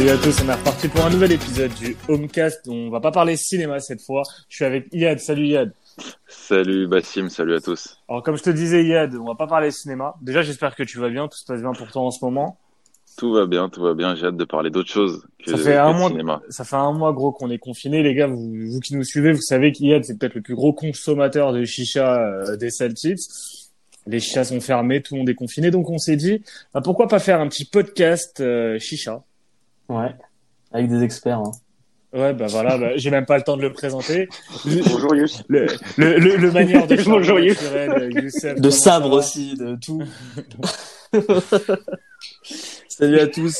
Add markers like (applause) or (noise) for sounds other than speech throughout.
salut à tous, on est reparti pour un nouvel épisode du Homecast. On va pas parler cinéma cette fois. Je suis avec Yad. Salut Yad. Salut Bassim, salut à tous. Alors comme je te disais Yad, on va pas parler cinéma. Déjà j'espère que tu vas bien, tout se passe bien pour toi en ce moment. Tout va bien, tout va bien. J'ai hâte de parler d'autre chose que, ça fait un mois, cinéma. Ça fait un mois gros qu'on est confiné, les gars. Vous, vous qui nous suivez, vous savez qu'Yad c'est peut-être le plus gros consommateur de chicha euh, des Celtics. Les chichas sont fermés, tout le monde est confiné, donc on s'est dit bah, pourquoi pas faire un petit podcast euh, chicha? Ouais, avec des experts. Hein. Ouais, bah voilà, bah, j'ai même pas le temps de le présenter. Bonjour. Le, le, le, le manière de (laughs) Bonjour, charmer Youssef. naturel, Youssef, De sabre aussi, de tout. (laughs) Salut à tous.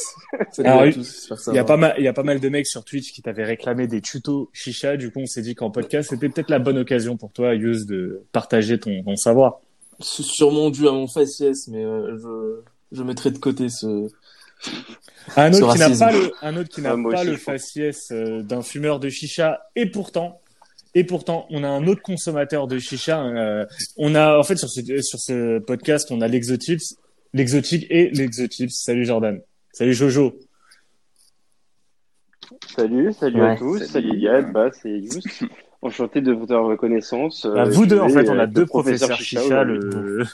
Salut Alors, à il- tous. j'espère que ça Il y a va. pas mal, il y a pas mal de mecs sur Twitch qui t'avaient réclamé des tutos chicha. Du coup, on s'est dit qu'en podcast, c'était peut-être la bonne occasion pour toi, Yus, de partager ton, ton savoir. C'est sûrement dû à mon faciès, mais euh, je, je mettrai de côté ce. Un autre qui n'a racisme. pas le, un autre qui n'a Ah, pas aussi, le faciès euh, d'un fumeur de chicha. Et pourtant, et pourtant, on a un autre consommateur de chicha. euh, on a, en fait, sur ce, sur ce podcast, on a l'exotips, l'exotique et l'exotips. Salut Jordan. Salut Jojo. Salut, salut Ouais. à tous, Salut. salut Yad, Bas et Yous. Enchanté de votre reconnaissance. Bah, vous deux, en fait, on a deux de professeur professeurs chicha, le,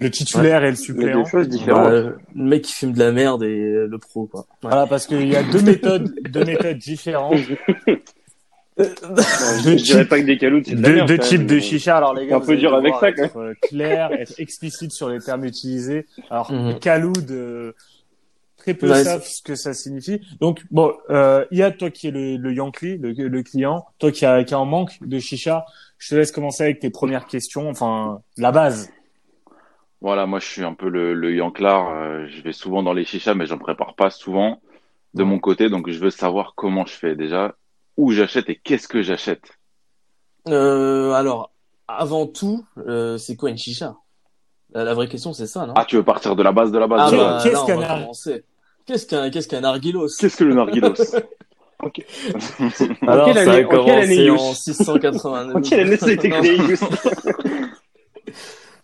le titulaire et le Mais suppléant. deux choses Bah, différentes. euh, le mec qui fume de la merde et le pro, quoi. Ouais. Voilà, parce qu'il y a deux méthodes, deux méthodes différentes, (laughs) Non, je, je dirais pas que des caloutes, c'est de la deux, merde. deux quand types de chicha. Alors les gars, un vous peu allez dur avec ça, quand être euh, clair, être explicite sur les termes utilisés. Alors caloud, euh, très peu Ouais, savent ce que ça signifie. Donc bon, euh, Yad, toi qui es le, le Yankee, le, le client, toi qui a, qui a en manque de chicha, je te laisse commencer avec tes premières questions. Enfin, la base. Voilà, moi je suis un peu le, le Yanklar. euh, je vais souvent dans les chichas, mais j'en prépare pas souvent de mon côté. Donc je veux savoir comment je fais déjà, où j'achète et qu'est-ce que j'achète? Euh, alors, avant tout, euh, c'est quoi une chicha? La, la vraie question, c'est ça, non? Ah, tu veux partir de la base de la base Ah de la bah, qu'est-ce qu'un ar-. Qu'est-ce qu'un qu'est-ce qu'un narguilos Qu'est-ce que le narguilos (laughs) (laughs) Alors, quelle ça a en quelle année, commencé Yous en 689. En quelle année ça a été créé, (laughs)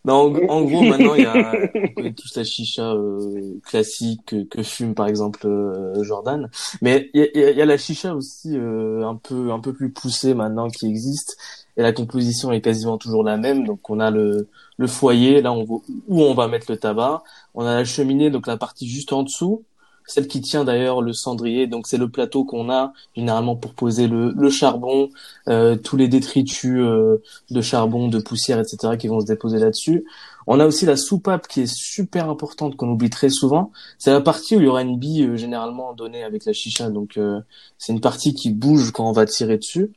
Non, en, en gros, maintenant, il y a, (laughs) la chicha euh, classique que, que fume par exemple euh, Jordan, mais il y a, y a- il y a la chicha aussi euh, un peu un peu plus poussée maintenant qui existe. Et la composition est quasiment toujours la même. Donc on a le le foyer là on où on va mettre le tabac, on a la cheminée donc la partie juste en dessous, celle qui tient d'ailleurs le cendrier. Donc c'est le plateau qu'on a généralement pour poser le, le charbon, euh, tous les détritus euh, de charbon, de poussière, etc. qui vont se déposer là-dessus. On a aussi la soupape qui est super importante qu'on oublie très souvent. C'est la partie où il y aura une bille euh, généralement donnée avec la chicha. Donc euh, c'est une partie qui bouge quand on va tirer dessus.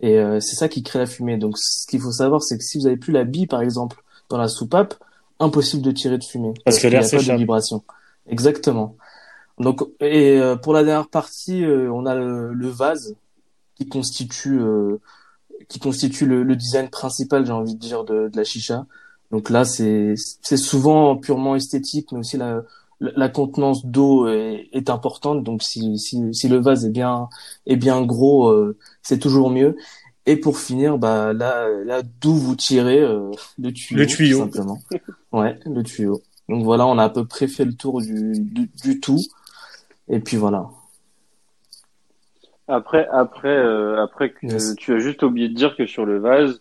Et euh, c'est ça qui crée la fumée. Donc ce qu'il faut savoir, c'est que si vous avez plus la bille, par exemple, dans la soupape, impossible de tirer de fumée. Parce que qu'il l'air n'y a pas de s'échappe. vibration. Exactement. Donc et euh, pour la dernière partie, euh, on a le, le vase qui constitue euh, qui constitue le, le design principal, j'ai envie de dire, de, de la chicha. Donc là, c'est c'est souvent purement esthétique, mais aussi la la la contenance d'eau est, est importante. Donc si, si si le vase est bien est bien gros, euh, c'est toujours mieux. Et pour finir, bah là là d'où vous tirez euh, le tuyau, Le tuyau. tout simplement. Ouais, le tuyau. Donc voilà, on a à peu près fait le tour du du, du tout. Et puis voilà. Après, après, euh, après que Yes. tu as juste oublié de dire que sur le vase,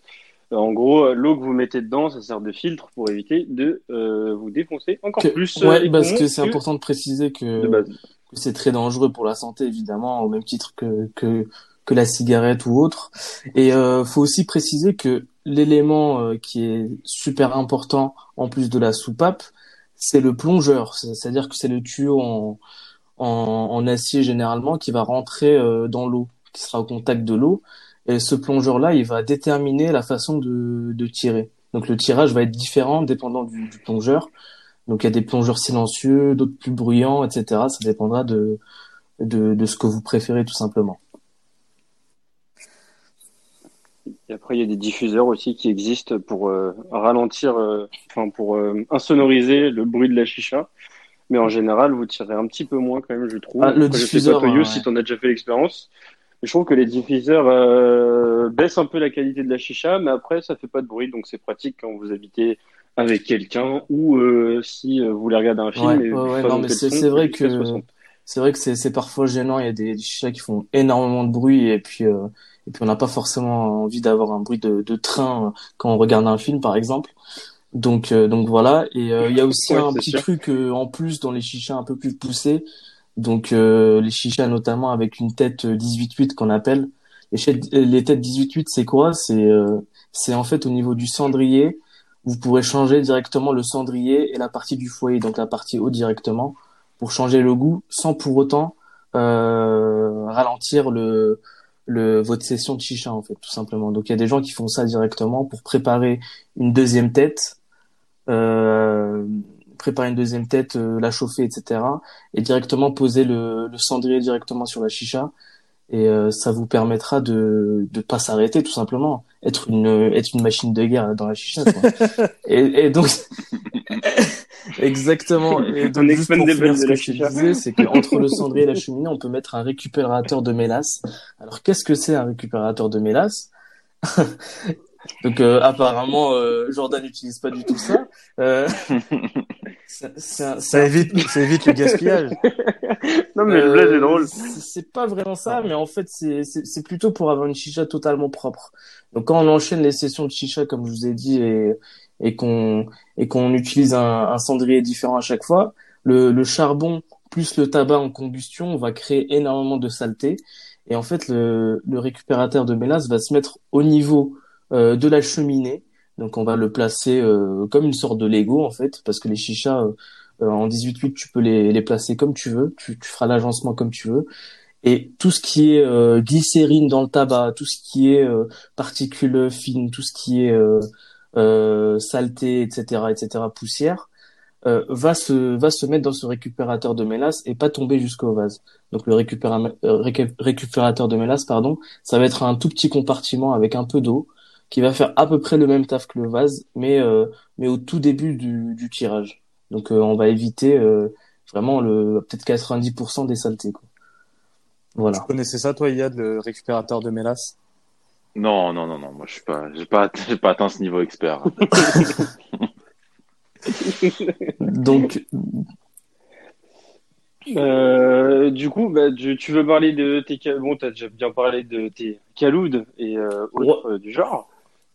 euh, en gros, euh, l'eau que vous mettez dedans, ça sert de filtre pour éviter de euh, vous défoncer encore Que- plus. ouais, parce que c'est important de préciser que c'est très dangereux pour la santé évidemment au même titre que que que la cigarette ou autre et euh, faut aussi préciser que l'élément euh, qui est super important en plus de la soupape c'est le plongeur C'est- c'est-à-dire que c'est le tuyau en, en acier généralement qui va rentrer euh, dans l'eau qui sera au contact de l'eau et ce plongeur là il va déterminer la façon de tirer donc le tirage va être différent dépendant du, plongeur donc il y a des plongeurs silencieux, d'autres plus bruyants, etc. Ça dépendra de, de, ce que vous préférez tout simplement. Et après, il y a des diffuseurs aussi qui existent pour euh, ralentir, euh, pour insonoriser le bruit de la chicha. Mais en général, vous tirez un petit peu moins quand même, je trouve. Ah, le Après, je sais diffuseur, pas, Toyo, ouais. si t'en as déjà fait l'expérience. Je trouve que les diffuseurs euh, baissent un peu la qualité de la chicha, mais après, ça fait pas de bruit, donc c'est pratique quand vous habitez avec quelqu'un ou euh, si euh, vous voulez regarder un film Ouais, et ouais, non, mais c'est- vrai que- 60. c'est vrai que c'est c'est parfois gênant. Il y a des, des chichas qui font énormément de bruit et puis euh, et puis on n'a pas forcément envie d'avoir un bruit de, de train euh, quand on regarde un film, par exemple. Donc euh, donc voilà. Et euh, il y a aussi Ouais, un petit sûr. truc euh, en plus dans les chichas un peu plus poussés. Donc euh, les chichas notamment avec une tête euh, 18-8 qu'on appelle. Les, les têtes 18-8, c'est quoi? C'est euh, c'est en fait au niveau du cendrier. Vous pourrez changer directement le cendrier et la partie du foyer, donc la partie haut directement, pour changer le goût sans pour autant euh, ralentir le, le votre session de chicha en fait, tout simplement. Donc il y a des gens qui font ça directement pour préparer une deuxième tête, euh, préparer une deuxième tête, euh, la chauffer, etc. Et directement poser le, le cendrier directement sur la chicha. Et euh, ça vous permettra de de pas s'arrêter tout simplement, être une être une machine de guerre dans la chicha. Quoi. (laughs) et, et donc (laughs) exactement. Et donc juste pour finir ce que je disais, c'est qu'entre le (laughs) cendrier et la cheminée, on peut mettre un récupérateur de mélasse. Alors qu'est-ce que c'est un récupérateur de mélasse? Donc euh, apparemment euh, Jordan n'utilise pas du tout ça. Euh, (laughs) Ça évite, ça évite le gaspillage. (laughs) Non, mais le blague est euh, drôle. c'est pas vraiment ça, mais en fait, c'est c'est c'est plutôt pour avoir une chicha totalement propre. Donc, quand on enchaîne les sessions de chicha, comme je vous ai dit, et, et qu'on et qu'on utilise un, un cendrier différent à chaque fois, le, le charbon plus le tabac en combustion va créer énormément de saleté. Et en fait, le, le récupérateur de mélasse va se mettre au niveau euh, de la cheminée. Donc, on va le placer euh, comme une sorte de Lego, en fait, parce que les chichas, euh, euh, en 18-8, tu peux les, les placer comme tu veux, tu, tu feras l'agencement comme tu veux. Et tout ce qui est euh, glycérine dans le tabac, tout ce qui est euh, particules fines, tout ce qui est saleté, etc., etc., poussière, euh, va se va se mettre dans ce récupérateur de mélasse et pas tomber jusqu'au vase. Donc le récupéra- récu- récupérateur de mélasse, pardon, ça va être un tout petit compartiment avec un peu d'eau qui va faire à peu près le même taf que le vase, mais euh, mais au tout début du, du tirage. Donc euh, on va éviter euh, vraiment le peut-être 90% des saletés. Quoi. Voilà. Tu connaissais ça, toi, Yad, le récupérateur de mélasse Non, non, non, non. Moi, je suis pas, j'ai pas, j'ai pas atteint ce niveau expert. (laughs) Donc Euh, du coup, bah, tu, tu veux parler de tes bon, t'as déjà bien parlé de tes caloudes et euh, autres euh, du genre.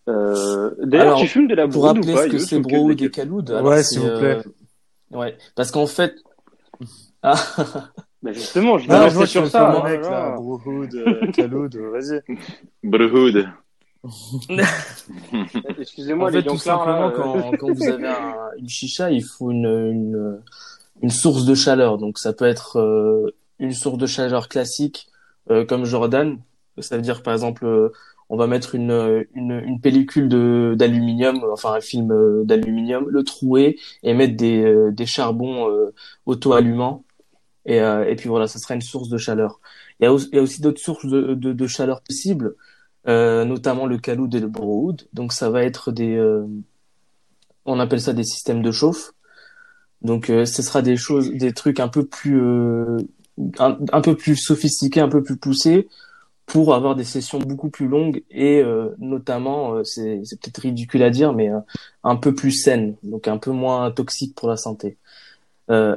Euh, D'ailleurs, Alors, tu fumes de la pour broude ou rappeler pas ce que Yo, c'est ou que Browood des- et Kaloud, alors Ouais, c'est, s'il vous plaît. euh, Ouais, parce qu'en fait, ah, (laughs) Bah justement, je Ah, vais tu sur ça. oh mec, là. Brohood, euh, (laughs) Kaloud, euh, vas-y. Brhood. (laughs) Excusez-moi en les fait, tout Yanklards, là, simplement, euh, quand, quand vous avez un- une chicha, il faut une, une, une source de chaleur. Donc, ça peut être euh, une source de chaleur classique, euh, comme Jordan. Ça veut dire, par exemple, euh, on va mettre une, une, pellicule d'aluminium, enfin un film euh, d'aluminium, le trouer et mettre des, euh, des charbons euh, auto-allumants. Et, euh, et puis voilà, ça sera une source de chaleur. Il y a aussi, d'autres sources de, de, chaleur possibles, notamment le Kaloud et le Browood. Donc ça va être des, on appelle ça des systèmes de chauffe. Donc ce sera des choses, des trucs un peu plus, un peu plus sophistiqués, un peu plus poussés, pour avoir des sessions beaucoup plus longues et euh, notamment, euh, c'est c'est peut-être ridicule à dire, mais euh, un peu plus saines, donc un peu moins toxiques pour la santé. Euh,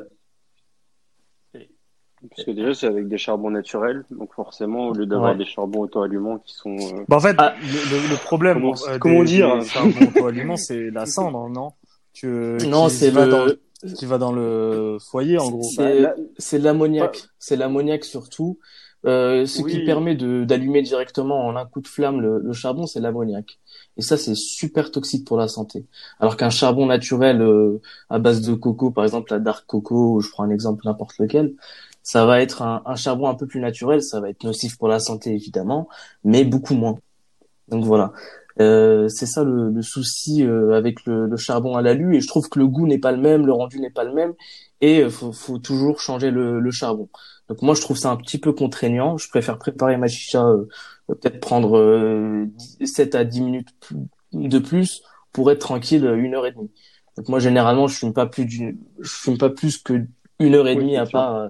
Parce que déjà, c'est avec des charbons naturels, donc forcément, au lieu d'avoir Ouais. des charbons auto-allumants qui sont. euh, Bah, en fait, Ah. le, problème, Comment- euh, comment des- dire des charbons auto-allumants, c'est la cendre, non? Tu, (laughs) non, qui c'est le, dans le- qui va dans le foyer, en gros. C'est- bah, C'est l'ammoniac. C'est l'ammoniac surtout. Euh, ce qui permet d'allumer directement en un coup de flamme le, le charbon, c'est l'ammoniac. Et ça, c'est super toxique pour la santé. Alors qu'un charbon naturel euh, à base de coco, par exemple la dark coco, ou je prends un exemple n'importe lequel, ça va être un, un charbon un peu plus naturel. Ça va être nocif pour la santé évidemment, mais beaucoup moins. Donc voilà. Euh, c'est ça le, le souci euh, avec le, le charbon à l'alu et je trouve que le goût n'est pas le même, le rendu n'est pas le même et euh, faut, faut toujours changer le, le charbon. Donc moi je trouve ça un petit peu contraignant. Je préfère préparer ma chicha, euh, euh, peut-être prendre euh, 10 7 à 10 minutes de plus pour être tranquille euh, une heure et demie. Donc moi généralement je fume pas plus d'une, je fume pas plus que une heure et Oui, demie à part euh,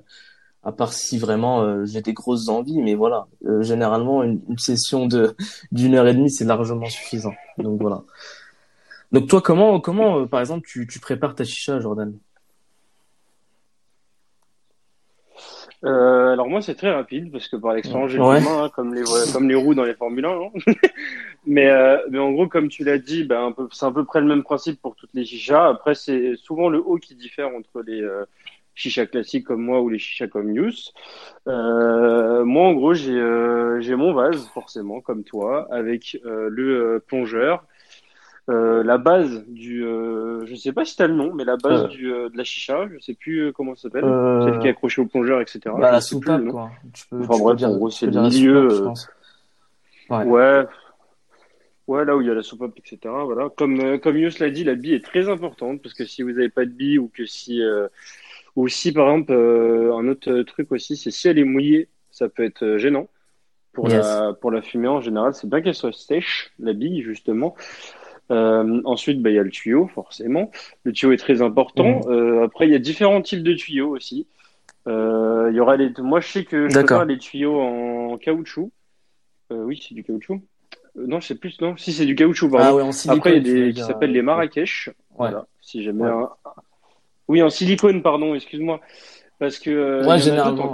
à part si vraiment euh, j'ai des grosses envies. Mais voilà, Euh, généralement une, une session de (laughs) d'une heure et demie c'est largement suffisant. Donc voilà. Donc toi comment comment euh, par exemple tu, tu prépares ta chicha Jordan? Euh, alors moi c'est très rapide parce que par l'expérience j'ai Ouais. le main hein, comme les comme les roues dans les Formule 1. hein. (laughs) mais euh, mais en gros comme tu l'as dit, ben un peu c'est à peu près le même principe pour toutes les chichas. Après c'est souvent le haut qui diffère entre les euh, chichas classiques comme moi ou les chichas comme Yous. Euh, moi en gros j'ai euh, j'ai mon vase forcément comme toi avec euh, le euh, plongeur. Euh, la base du, euh, je sais pas si t'as le nom, mais la base Euh. du, euh, de la chicha, je sais plus comment ça s'appelle. Euh, Celle qui est accrochée au plongeur, etc. Bah, la plus soupape, quoi. Tu peux, Enfin, tu bref, dire, en gros, c'est le milieu, soupape, euh. Ouais. Ouais. Ouais, là où il y a la soupape, etc. Voilà. Comme, euh, comme Yus l'a dit, la bille est très importante parce que si vous n'avez pas de bille ou que si, euh, ou si par exemple, euh, un autre truc aussi, c'est si elle est mouillée, ça peut être gênant. Pour Yes. la, pour la fumée en général, c'est bien qu'elle soit sèche, la bille, justement. Euh, ensuite, bah, il y a le tuyau, forcément. Le tuyau est très important. Mhm. Euh, après, il y a différents types de tuyaux aussi. Euh, il y aura les, moi, je sais que je préfère les tuyaux en caoutchouc. Euh, oui, c'est du caoutchouc. Non, je sais plus, non. Si, c'est du caoutchouc, pardon. Ah ouais, en silicone. Après, il y a des qui s'appellent les Marrakech. Voilà. Si jamais Ouais. un- Oui, en silicone, pardon, excuse-moi. Parce que a généralement, en,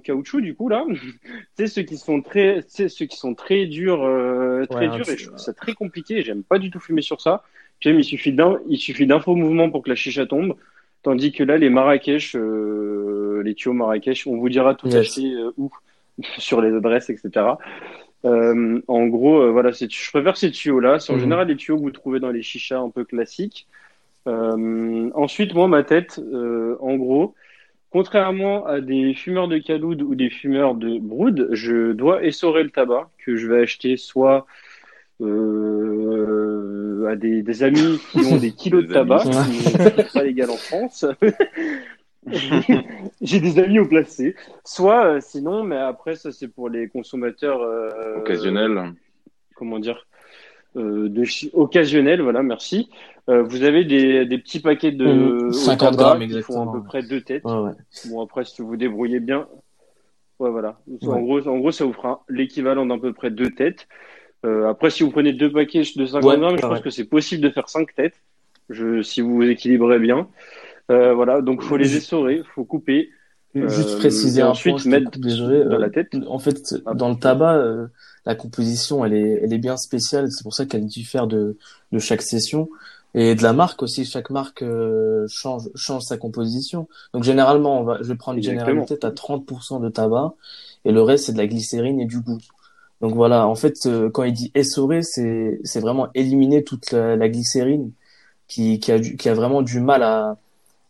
en caoutchouc, du coup, là. (laughs) sais, ceux qui sont très, sais, ceux qui sont très durs, euh, très Ouais, un durs, et je trouve ça très compliqué. J'aime pas du tout fumer sur ça. J'aime, il suffit d'un, il suffit d'un faux mouvement pour que la chicha tombe. Tandis que là, les Marrakech, euh, les tuyaux Marrakech, on vous dira tout Yes. acheter euh, où, (laughs) sur les adresses, etc. Euh, en gros, voilà, c'est, je préfère ces tuyaux-là. C'est en Mhm. général les tuyaux que vous trouvez dans les chichas un peu classiques. Ensuite, moi, ma tête, en gros, contrairement à des fumeurs de caloud ou des fumeurs de brood, je dois essorer le tabac que je vais acheter soit euh, à des, des amis qui ont des (laughs) kilos de tabac, qui n'est pas légal en France. (laughs) J'ai des amis au placé. Soit, euh, sinon, mais après, ça c'est pour les consommateurs euh, Occasionnel. comment dire, de chi- occasionnel, voilà, merci. Euh, vous avez des, des petits paquets de au 50 tabac grammes, qui font exactement. à peu près deux têtes. Ouais, ouais. Bon, après, si vous vous débrouillez bien, ouais, voilà. En Ouais. gros, en gros, ça vous fera l'équivalent d'à peu près deux têtes. Euh, après, si vous prenez deux paquets de 50 Ouais, grammes, je pense que c'est possible de faire cinq têtes. Je, si vous vous équilibrez bien. Euh, voilà. Donc, faut les essorer, faut couper. Juste Euh, préciser et un ensuite, point, mettre désolé. dans euh, la tête. En fait, Ah, dans le tabac, euh, la composition, elle est, elle est bien spéciale. C'est pour ça qu'elle diffère de, de chaque session. Et de la marque aussi, chaque marque euh, change, change sa composition. Donc généralement, on va, je vais prendre une généralité, t'as 30% de tabac et le reste c'est de la glycérine et du goût. Donc voilà, en fait, euh, quand il dit essorer, c'est, c'est vraiment éliminer toute la, la glycérine qui, qui a, du- qui a vraiment du mal à,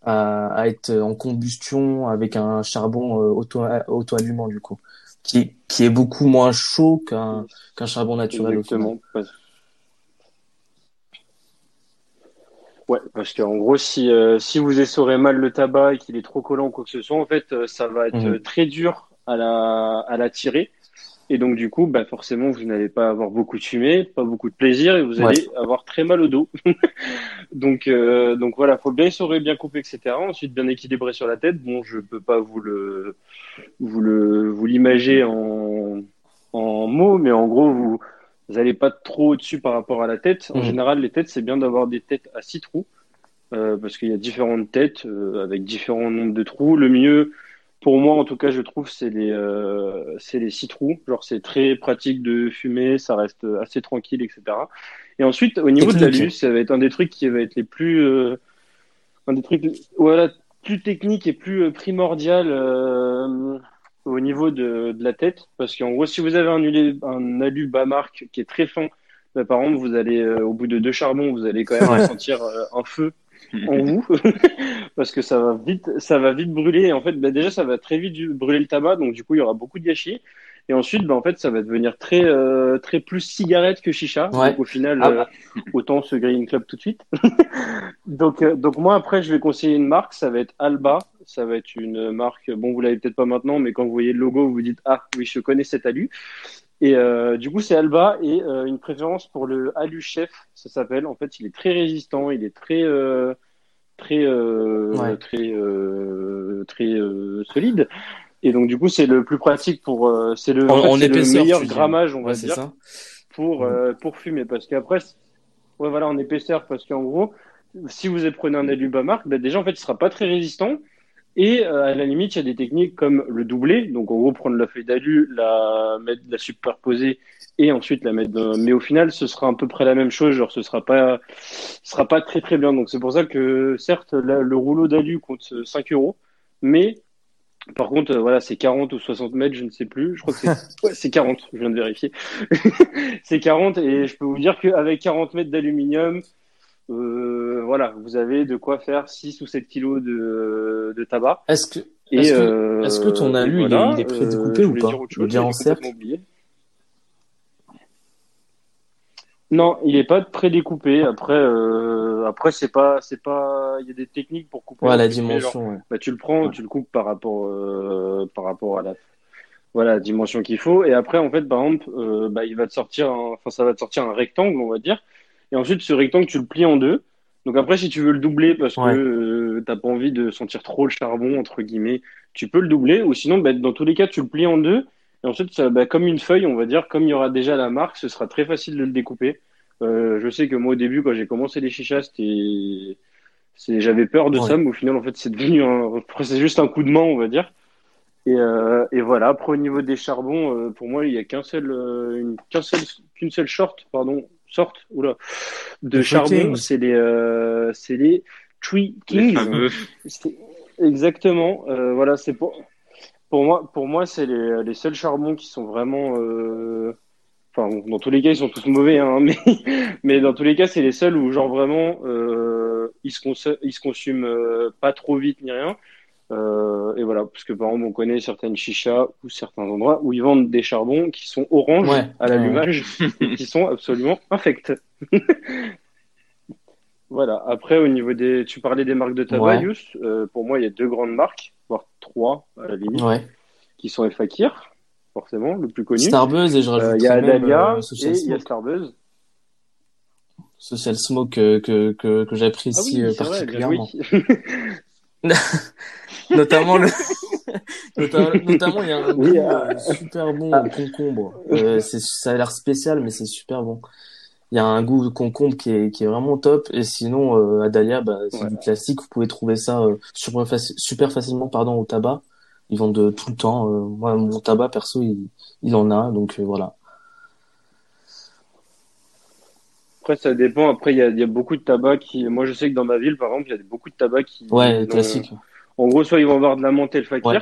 à, à être en combustion avec un charbon euh, auto, auto-allumant du coup, qui, qui est beaucoup moins chaud qu'un qu'un charbon naturel. Exactement. Parce- Ouais, parce qu'en gros, si, euh, si vous essorez mal le tabac et qu'il est trop collant ou quoi que ce soit, en fait, euh, ça va être Mhm. très dur à la, à la tirer. Et donc, du coup, bah, forcément, vous n'allez pas avoir beaucoup de fumée, pas beaucoup de plaisir et vous Ouais. allez avoir très mal au dos. (laughs) donc, euh, donc voilà, faut bien essorer, bien couper, etc. Ensuite, bien équilibrer sur la tête. Bon, je peux pas vous le, vous le, vous l'imager en, en mots, mais en gros, vous, vous n'allez pas trop au-dessus par rapport à la tête. En Mhm. général, les têtes, c'est bien d'avoir des têtes à six trous, euh, parce qu'il y a différentes têtes euh, avec différents nombres de trous. Le mieux, pour moi en tout cas, je trouve, c'est les, euh, c'est les six trous. Genre, c'est très pratique de fumer, ça reste assez tranquille, etc. Et ensuite, au niveau de la luce, ça va être un des trucs qui va être les plus, euh, un des trucs, voilà, plus technique et plus euh, primordial euh, au niveau de, de la tête, parce qu'en gros, si vous avez un, alu- un alu bas marque qui est très fin, bah, par exemple, vous allez euh, au bout de deux charbons, vous allez quand même sentir euh, un feu (laughs) en vous, (laughs) parce que ça va vite, ça va vite brûler. En fait, bah, déjà, ça va très vite brûler le tabac, donc du coup, il y aura beaucoup de gâchis. Et ensuite, bah, en fait, ça va devenir très, euh, très plus cigarette que chicha. Ouais. Donc au final, Ah euh, autant se griller une club tout de suite. (laughs) donc, euh, donc moi après, je vais conseiller une marque. Ça va être Alba. Ça va être une marque. Bon, vous l'avez peut-être pas maintenant, mais quand vous voyez le logo, vous vous dites ah oui, je connais cet alu. Et euh, du coup, c'est Alba et euh, une préférence pour le Alu Chef. Ça s'appelle. En fait, il est très résistant. Il est très euh, très euh, Ouais. très euh, très euh, solide. Et donc du coup, c'est le plus pratique pour. euh, c'est le, En- en fait, le meilleur grammage, on va Ouais, dire ça. pour euh, pour fumer parce qu'après ouais voilà en épaisseur parce qu'en gros si vous prenez un alu bas marque bah, déjà en fait il sera pas très résistant Et euh, à la limite, il y a des techniques comme le doublé, donc en gros prendre la feuille d'alu, la mettre, la superposer et ensuite la mettre. Dans... Mais au final, ce sera à peu près la même chose, genre ce sera pas, ce sera pas très très bien. Donc c'est pour ça que certes, la- le rouleau d'alu coûte 5 euros, mais par contre, euh, voilà, c'est 40 ou 60 mètres, je ne sais plus. Je crois que c'est (laughs) ouais, c'est 40, je viens de vérifier. (laughs) c'est 40 et je peux vous dire qu'avec 40 mètres d'aluminium, euh, voilà, vous avez de quoi faire 6 ou 7 kilos de, de tabac. Est-ce que Est-ce que- euh, est-ce que ton alu, il est- il est prédécoupé euh, ou pas est chose, bien en cercle. Non, il est pas prédécoupé. Après, euh, après c'est pas, c'est pas. Il y a des techniques pour couper. Ouais, la genre, dimension. ouais. bah, tu le prends, tu le coupes par rapport, euh, par rapport à la, voilà, dimension qu'il faut. Et après, en fait, par exemple, euh, bah, il va te sortir, un- enfin, ça va te sortir un rectangle, on va dire. Et ensuite, ce rectangle, tu le plies en deux. Donc après, si tu veux le doubler parce Ouais. que euh, t'as pas envie de sentir trop le charbon entre guillemets, tu peux le doubler. Ou sinon, bah, dans tous les cas, tu le plies en deux. Et ensuite, ça, bah, comme une feuille, on va dire, comme il y aura déjà la marque, ce sera très facile de le découper. Euh, je sais que moi, au début, quand j'ai commencé les chichas, c'était, j'avais peur de Ouais. ça, mais au final, en fait, c'est devenu un, c'est juste un coup de main, on va dire. Et, euh, et voilà. Après, au niveau des charbons, euh, pour moi, il y a qu'un seul, euh, une, qu'un seul, qu'une seule short, pardon, sorte, oula, de charbon. C'est les, euh, c'est les Tree Kings. Exactement. Euh, voilà, c'est pour, pour moi, pour moi, c'est les, les seuls charbons qui sont vraiment, euh, enfin, bon, dans tous les cas, ils sont tous mauvais, hein, (laughs) mais, mais dans tous les cas, c'est les seuls où, genre, vraiment, euh, ils se, ils se consument euh, pas trop vite ni rien. Euh, et voilà, parce que par exemple, on connaît certaines chichas ou certains endroits où ils vendent des charbons qui sont oranges Ouais. à l'allumage (laughs) et qui sont absolument infects. (laughs) voilà. Après, au niveau des, tu parlais des marques de tabac, Ouais. Euh, pour moi, il y a deux grandes marques, voire trois à la limite, qui sont El Fakir, forcément, le plus connu. Starbuzz et je Euh, rajouterais Il y a Adalia et il y a Smoke. Starbuzz. Social Smoke que que que Ah j'apprécie oui, euh, c'est vrai, particulièrement. (laughs) (laughs) notamment le (laughs) notamment il y a un Oui, euh, euh, super bon ah. concombre. Euh, c'est ça a l'air spécial mais c'est super bon. Il y a un goût de concombre qui est qui est vraiment top. Et sinon euh, Adalia bah c'est du classique. Vous pouvez trouver ça euh, super, faci- super facilement pardon au tabac. Ils vendent de tout le temps euh, moi mon tabac perso il il en a. Donc euh, voilà Après, ça dépend. Après, il y a, il y a beaucoup de tabac qui, moi, je sais que dans ma ville, par exemple, il y a beaucoup de tabac qui, ouais classique En gros, soit ils vont avoir de la menthe El Fakir, Ouais.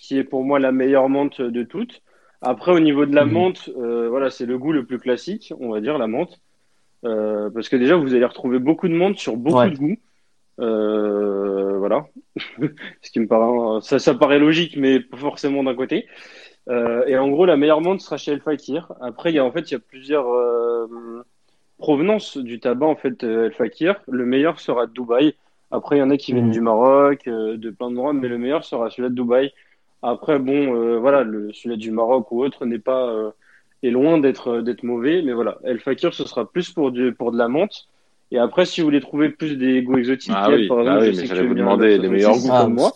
qui est pour moi la meilleure menthe de toutes. Après, au niveau de la Mhm. menthe, euh, voilà, c'est le goût le plus classique, on va dire, la menthe. Euh, parce que déjà, vous allez retrouver beaucoup de menthe sur beaucoup Ouais. de goûts. Euh, voilà. (laughs) Ce qui me paraît, ça, ça paraît logique, mais pas forcément d'un côté. Euh, et en gros, la meilleure menthe sera chez El Fakir. Après, il y a, en fait, il y a plusieurs, provenances du tabac, en fait, euh, El Fakir. Le meilleur sera de Dubaï. Après, il y en a qui viennent Mhm. du Maroc, euh, de plein d'endroits, mais le meilleur sera celui-là de Dubaï. Après, bon, euh, voilà, le, celui-là du Maroc ou autre n'est pas, euh, est loin d'être, d'être mauvais, mais voilà. El Fakir, ce sera plus pour du, pour de la menthe. Et après, si vous voulez trouver plus des goûts exotiques, Ah oui, par ah exemple, oui, je mais sais que j'allais vous demander le les meilleurs 66, goûts. comme moi.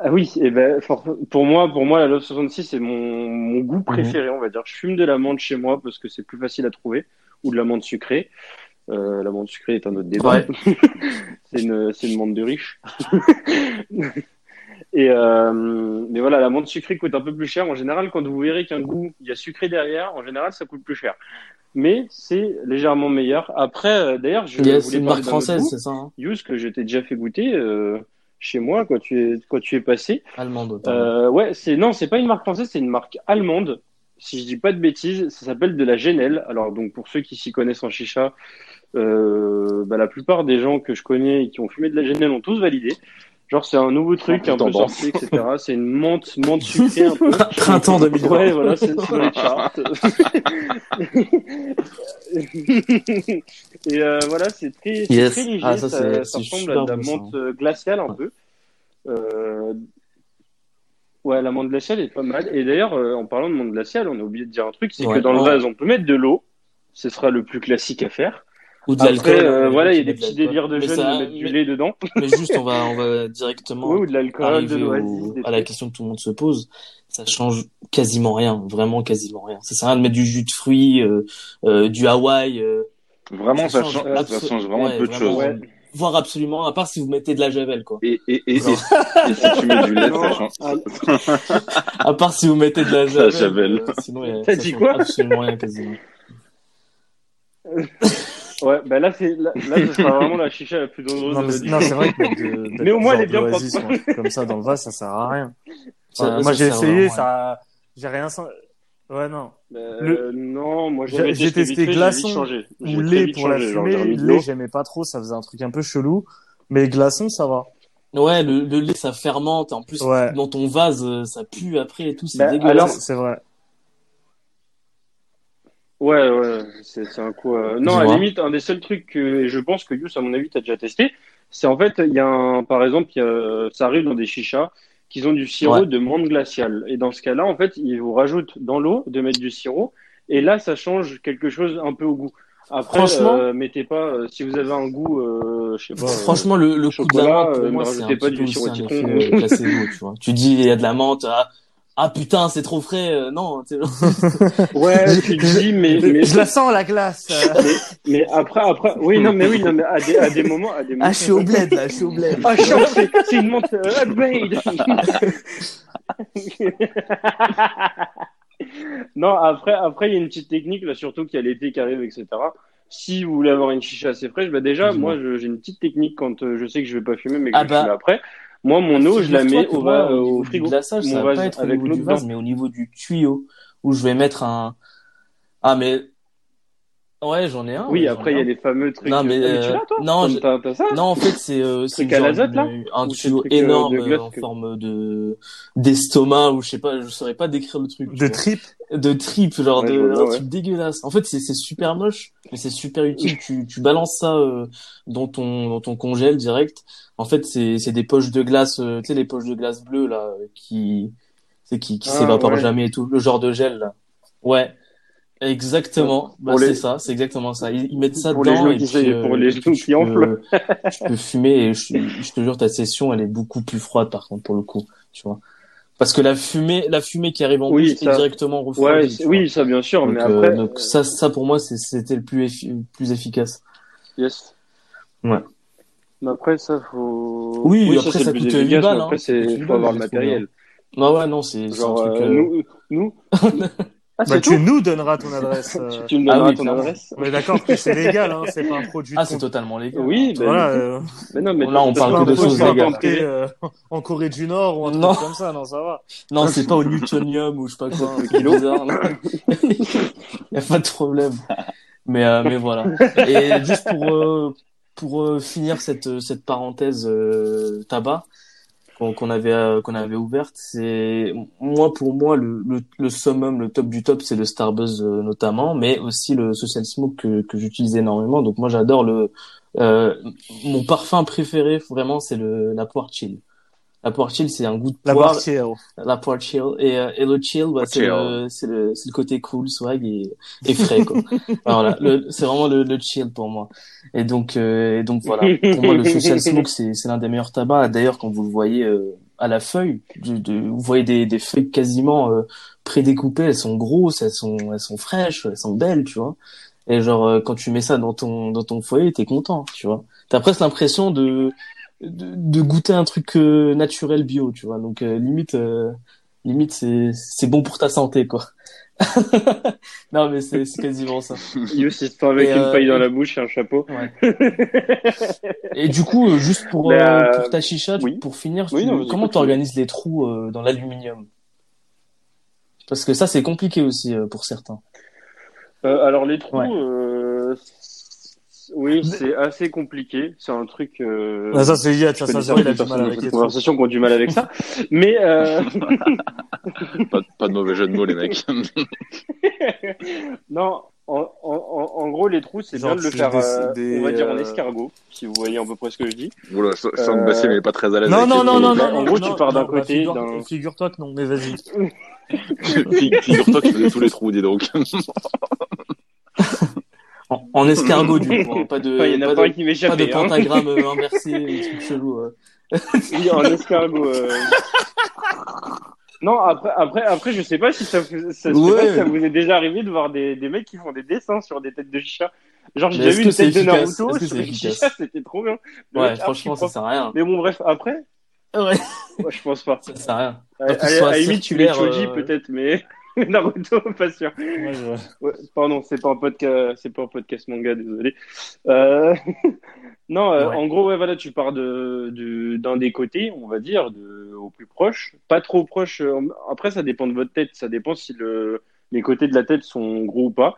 Ah oui, et ben, for- pour moi, pour moi, la Love 66, c'est mon, mon goût préféré, on va dire. Je fume de la menthe chez moi parce que c'est plus facile à trouver, ou de la menthe sucrée. Euh, la menthe sucrée est un autre débat. Ouais. (laughs) c'est une, c'est une menthe de riche. (laughs) Et euh, mais voilà, la menthe sucrée coûte un peu plus cher. En général, quand vous verrez qu'un goût, il y a sucré derrière, en général, ça coûte plus cher. Mais c'est légèrement meilleur. Après, euh, d'ailleurs, je Yes, voulais c'est une marque française goût, c'est ça hein? Yous, que je t'ai déjà fait goûter euh, chez moi quand tu es quand tu es passé. allemande. Euh, ouais, c'est non, c'est pas une marque française, c'est une marque allemande. Si je dis pas de bêtises, ça s'appelle de la Genel. Alors donc pour ceux qui s'y connaissent en chicha, euh, bah, la plupart des gens que je connais et qui ont fumé de la Genel ont tous validé. Genre c'est un nouveau truc un peu sorti, etc. C'est une menthe, menthe sucrée un peu. (laughs) Printemps 2020. Ouais, voilà, c'est sur les charts. (laughs) Et euh, voilà, c'est très, c'est Yes. très léger, Ah, ça, ressemble à de la menthe euh, glaciale un peu. Euh, Ouais, la menthe glaciale est pas mal. Et d'ailleurs, euh, en parlant de menthe glaciale, on a oublié de dire un truc, c'est Ouais. que dans le Oh. vase, on peut mettre de l'eau. Ce sera le plus classique à faire. Ou de Après, l'alcool euh, hein, voilà, il y a des de petits délires de Mais jeunes ça- de mettre du lait dedans. (laughs) Mais juste, on va, on va directement Oui, ou de l'alcool, de au- à la question que tout le monde se pose. Ça change quasiment rien, vraiment quasiment rien. Ça sert à rien de mettre du jus de fruits, euh, euh, du Hawaï. euh, Vraiment, ça change change, euh, ça change vraiment ouais, peu de choses. Ouais. voir absolument, à part si vous mettez de la javel, quoi. Et, et, et, et, si tu mets du lait, Non, ça change. ah, (laughs) À part si vous mettez de la javel. javel. euh, sinon, il y a, T'as ça dit quoi? Absolument rien, quasiment. (laughs) ouais, bah là, c'est, là, là, ce sera vraiment la chicha la plus dangereuse Non, mais, non, c'est vrai que de, (laughs) Mais au moins, elle est bien un truc comme ça dans le vase, ça sert à rien. Ça- Enfin, ça moi, j'ai essayé, ça, j'ai rien senti. Ouais, non. Euh, Le- Non, moi, J'ai- testé, glaçon Ou lait pour la fumée. Lait, j'aimais pas trop, ça faisait un truc un peu chelou. Mais glaçon, ça va. Ouais, le, le lait, ça fermente. En plus, Ouais. dans ton vase, euh, ça pue après et tout. C'est Bah, dégueulasse. alors- c'est vrai. Ouais, ouais, c'est un coup. euh, Non, à la limite, un des seuls trucs que je pense que Yous, à mon avis, t'as déjà testé, c'est en fait, il y a un, par exemple, y a- ça arrive dans des chichas qu'ils ont du sirop Ouais. de menthe glaciale. Et dans ce cas-là, en fait, ils vous rajoutent dans l'eau de mettre du sirop. Et là, ça change quelque chose un peu au goût. Après, Franchement- euh, mettez pas, euh, si vous avez un goût, euh, je sais pas. Franchement, le, le coup de chocolat, la menthe, pour moi, ne rajoutez pas du peu sirop de citron. tu vois. Tu dis, il y a de la menthe, ah, ah putain, c'est trop frais, euh, non, (laughs) tu sais, genre- Ouais, tu te dis, mais, mais, Je la sens, la glace. mais après, après, oui, non, mais oui, non, mais à des, à des moments, à des moments. ah, je suis au bled, là, je suis au bled. Ah, chaud, c'est c'est une montre euh, upgrade. (laughs) non, après, après, il y a une petite technique, là, surtout qu'il y a l'été qui arrive, etc. Si vous voulez avoir une chicha assez fraîche, bah déjà, moi, je- j'ai une petite technique quand euh, je sais que je vais pas fumer, mais que Ah je bah. fume après. Moi, mon eau, je la mets au, va- au niveau frigo. glaçage, Mon ça va pas être au avec niveau l'eau du vase, mais au niveau du tuyau, où je vais mettre un, ah, mais, ouais, j'en ai un. Oui, ouais, après, il y a des fameux trucs. Non, mais, tu euh, l'as, toi non, je- t'as- t'as ça Non, en fait, c'est euh, c'est une- là un tuyau euh, énorme euh, en que- forme de d'estomac ou je sais pas, je saurais pas décrire le truc. De trip. de trip, genre Ouais, de bien, un ouais. truc dégueulasse. En fait, c'est c'est super moche, mais c'est super utile. tu tu balances ça euh, dans ton dans ton congèle direct. En fait, c'est c'est des poches de glace, euh, tu sais les poches de glace bleues là euh, qui c'est qui qui Ah, s'évaporent ouais. jamais et tout, le genre de gel là. Ouais. Exactement, bah, les- c'est ça, c'est exactement ça. Ils, ils mettent ça Pour les dedans genoux et qui puis, euh, pour les et genoux qui enflent. tu peux fumer et je, je te jure ta session elle est beaucoup plus froide par contre pour le coup, tu vois. Parce que la fumée, la fumée qui arrive en Oui, bouche est ça- directement Ouais, refroidie. oui, ça, bien sûr, Donc, mais euh, après. donc ça, ça pour moi, c'était le plus, effi- plus efficace. Yes. Ouais. Mais après, ça, faut. Oui, après, ça plus coûte efficace, 8 balles, Après, hein. Ça coûte c'est, 8 faut avoir le matériel. Ah ouais, non, c'est Genre, truc. euh, euh, nous, nous. (laughs) ah, Bah, tu nous donneras ton adresse. (laughs) euh. Tu Ah donneras oui, ton adresse? Est d'accord que c'est légal, hein, c'est pas un produit. Ah, c'est totalement légal. Oui, ben, Voilà, euh, mais non, mais Là, on parle que de choses légales. euh, en Corée du Nord ou un truc Non. comme ça, non, ça va. Non, c'est pas au newtonium ou je sais pas quoi, un truc Kilo. bizarre. là. (laughs) y a pas de problème. Mais euh, mais voilà. Et juste pour euh, pour euh, finir cette cette parenthèse euh, tabac qu'on avait euh, qu'on avait ouverte, c'est moi pour moi le, le le summum, le top du top, c'est le Starbuzz euh, notamment, mais aussi le Social Smoke que que j'utilise énormément. Donc moi j'adore le euh, mon parfum préféré vraiment c'est le la poire chill. La poire chill c'est un goût de La poire bartière. la poire chill. Et, euh, et le chill bah, c'est Chill. le c'est le c'est le côté cool swag et, et frais quoi. (laughs) Voilà. Le- c'est vraiment le, le chill pour moi. Et donc euh, et donc voilà. Pour moi le social (laughs) smoke c'est c'est l'un des meilleurs tabacs. D'ailleurs quand vous le voyez euh, à la feuille de, de- vous voyez des des feuilles quasiment euh, prédécoupées elles sont grosses elles sont elles sont fraîches elles sont belles tu vois. Et genre euh, quand tu mets ça dans ton dans ton foyer t'es content tu vois. T'as presque l'impression de de, de goûter un truc euh, naturel bio, tu vois. Donc euh, limite, euh, limite c'est c'est bon pour ta santé, quoi. (laughs) non mais c'est quasiment ça. You, si c'est avec une paille dans la bouche et un chapeau. (laughs) Et du coup, juste pour pour ta chicha, oui. pour finir, Oui, tu- non, comment t'organises les trous dans l'aluminium? Parce que ça c'est compliqué aussi pour certains. Alors les trous, Ouais. Oui, c'est assez compliqué. C'est un truc. Euh... Ah, ça, c'est ça, ça, voit, il a du mal avec les cette trous. conversation qui ont du mal avec ça. Mais euh... (laughs) Pas, pas de mauvais jeu de mots, les mecs. (laughs) non, en, en, en, en gros les trous, c'est Genre, bien de le faire, des- euh, des, on va dire en euh, escargot, si vous voyez à peu près ce que je dis. Oula, Euh, que Bastien il est pas très à l'aise. Non, non, non, non, non. en gros, non, tu pars d'un bah, côté, Figure-toi que non, mais vas-y. Fig- (laughs) Figure-toi que je faisais tous les trous, dis donc. En, en escargot du (laughs) coup, hein, pas de Enfin, il y en a pas de, qui pas de m'échappait. Hein. pentagramme euh, (laughs) inversé, des trucs chelous. euh. Oui, en escargot. euh. Non, après, après, après, je sais pas si ça, vous- ça, je sais Ouais. pas si ça vous est déjà arrivé de voir des, des mecs qui font des dessins sur des têtes de chat. Genre, j'ai déjà vu une tête de Naruto sur c'est une chicha, c'était trop bien. Le Ouais, mec, franchement, ça sert à rien. Mais bon, bref, après, Ouais, ouais, je pense pas. ça sert à rien. À, à- à la limite, tu mets circulaire, Choji euh, peut-être, mais (laughs) Naruto, pas sûr. Ouais. Ouais, pardon, c'est pas un podcast, c'est pas un podcast manga, désolé. Euh, (laughs) non, euh, Ouais. en gros, ouais, voilà, tu pars de, du- d'un des côtés, on va dire, de, au plus proche, pas trop proche. euh, Après, ça dépend de votre tête, ça dépend si le, les côtés de la tête sont gros ou pas.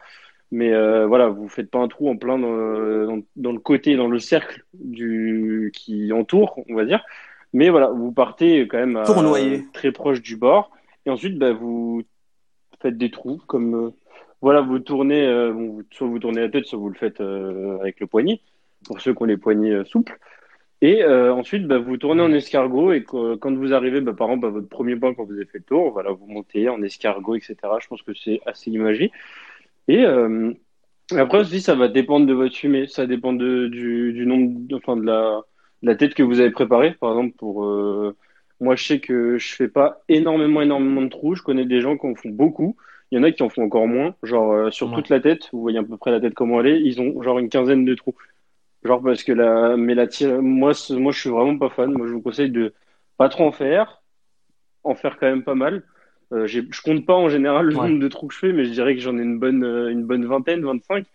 Mais euh, voilà, vous faites pas un trou en plein dans, dans, dans le côté, dans le cercle du qui entoure, on va dire. Mais voilà, vous partez quand même à- très proche du bord, et ensuite, bah, vous faites des trous comme euh, voilà, vous tournez, euh, vous- soit vous tournez la tête, soit vous le faites euh, avec le poignet, pour ceux qui ont les poignets souples. Et ensuite, bah, vous tournez en escargot et quand vous arrivez, bah, par exemple, à votre premier point quand vous avez fait le tour, voilà, vous montez en escargot, etc. Je pense que c'est assez imagé. Et après aussi, ça va dépendre de votre fumée, ça dépend du, nombre, de- enfin de la, la tête que vous avez préparée. Par exemple, pour moi, je sais que je fais pas énormément, énormément de trous. Je connais des gens qui en font beaucoup. Il y en a qui en font encore moins. Genre euh, sur Ouais. toute la tête, vous voyez à peu près la tête comment elle est. Ils ont genre une quinzaine de trous. Genre parce que la, mais la tire, moi, moi, je suis vraiment pas fan. Moi, je vous conseille de pas trop en faire, en faire quand même pas mal. Euh, je compte pas en général le Ouais. nombre de trous que je fais, mais je dirais que j'en ai une bonne, euh, une bonne vingtaine, 25.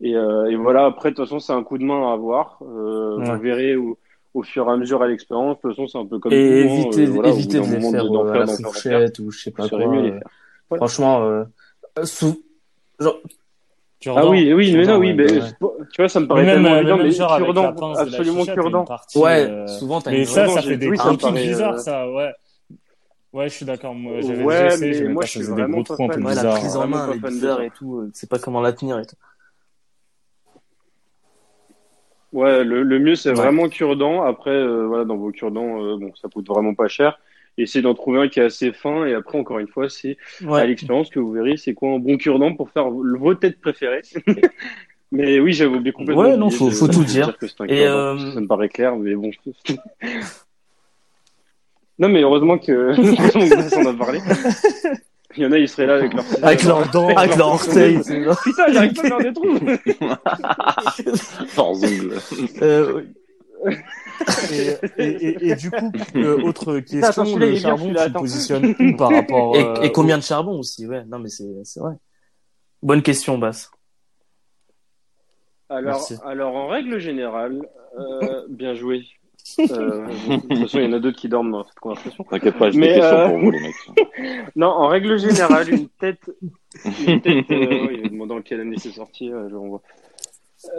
Et, euh, et voilà, après, de toute façon, c'est un coup de main à avoir. Ouais. Vous verrez au, au fur et à mesure à l'expérience. De toute façon, c'est un peu comme Et tout, éviter, Euh, voilà, éviter de les faire euh, à la fourchette ou je sais pas quoi. euh. Ouais. Franchement, euh, sous... genre, Ah oui, oui, mais non, oui, mais ouais. c'est pas- tu vois, ça me Mais paraît même, tellement euh, évident, mais cure-dent, absolument cure-dent. partie, Ouais, euh, souvent t'as Mais une ça, Vraiment, ça j'ai- fait des oui, ça trucs paraît, bizarres, ça, ouais. Ouais, je suis d'accord. Moi, j'avais Ouais, essayé, mais moi, je ça suis des vraiment gros trous un peu. Ouais, la bizarres. prise en main elle est bizarre ça. et tout. sais pas comment la tenir et tout. Ouais, le, le mieux, c'est Ouais. vraiment cure-dent. Après, euh, voilà, dans vos cure-dents, euh, bon, ça coûte vraiment pas cher. Essayez d'en trouver un qui est assez fin. Et après, encore une fois, c'est à Ouais. l'expérience que vous verrez c'est quoi un bon cure-dent pour faire vos têtes préférées. (laughs) Mais oui, j'avais oublié complètement. Ouais, non, faut- faut tout dire. que c'est un Et, euh, Ça me paraît clair, mais bon. (laughs) non, mais heureusement que, (laughs) heureusement que ça en a parlé. Il y en a, ils seraient là avec leur Avec leurs dents, avec leurs orteils. Putain, j'arrive pas à faire des trous. (laughs) Sans ongles. Euh, Et, et, et, et du coup, euh, autre question, Attends, le charbon, tu positionnes où par rapport et, euh, et combien de charbon aussi, ouais. Non, mais c'est c'est vrai. Bonne question, Basse. Alors, Merci. alors en règle générale, euh, bien joué. Euh, de toute façon, il y en a d'autres qui dorment dans cette conversation. T'inquiète pas, j'ai des questions euh, pour vous, les mecs. (laughs) Non, en règle générale, une tête. Une tête euh, en quelle année c'est sorti, euh, je renvoie.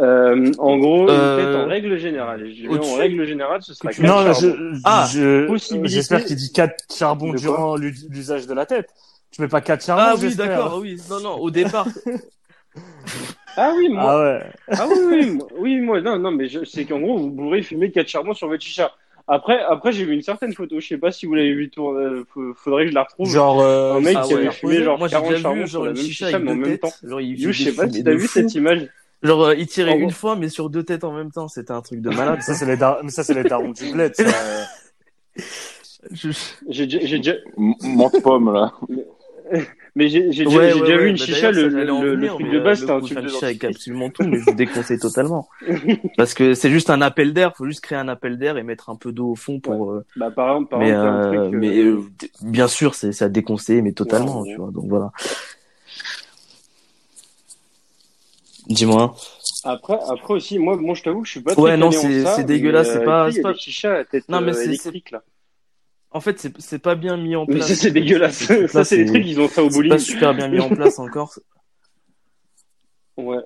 Euh, en gros, une Euh, tête en règle générale. Je dirais en règle générale, ce sera Que tu- quatre Non, là, charbons. je, Ah, je, possibilité- j'espère qu'il dit 4 charbons durant l'u- l'usage de la tête. Tu mets pas 4 charbons, Ah oui, d'accord, oui. Non, non, au départ. (laughs) Ah oui, moi, Ah ouais. ah oui, oui, moi, oui, moi, non, non, mais je, c'est qu'en gros, vous pourrez fumer quatre charbons sur votre chicha. Après, après, j'ai vu une certaine photo, je sais pas si vous l'avez vu tourner, euh, faudrait que je la retrouve. Genre, euh, Un mec Ah qui avait ouais. fumé genre Moi, j'ai 40 déjà charbons vu sur la même chicha chicha, mais en même temps. Genre, il You, je sais pas si t'as vu fou. cette image. Genre, euh, il tirait En une gros- fois, mais sur deux têtes en même temps. C'était un truc de malade. ça, c'est les, dar- ça, c'est les darons du bled, ça. (laughs) Je- J'ai déjà, j'ai déjà, M- Monte pomme, là. (laughs) mais j'ai, déjà, Ouais, j'ai ouais, déjà ouais, vu une bah, chicha, le, le, venir, truc de euh, base, c'était un tube de chicha avec absolument tout, mais je vous déconseille totalement. (laughs) Parce que c'est juste un appel d'air. Faut juste créer un appel d'air et mettre un peu d'eau au fond pour. euh, Bah, par exemple, par mais exemple, un euh, truc, euh, mais euh, bien sûr, c'est ça déconseillé, mais totalement, tu vois. Donc voilà. Dis-moi. Après, après aussi, moi, moi, je t'avoue que je suis pas très Ouais, non, c'est- dégueulasse, c'est euh, pas- tu sais, c'est Il y a pas- des chichas à tête Non, mais euh, c'est- électrique, là. En fait, c'est c'est pas bien mis en Mais place. ça, c'est dégueulasse. Ça, c'est c'est- trucs, ils ont ça au C'est bowling. pas super bien mis en place encore. (laughs) Ouais.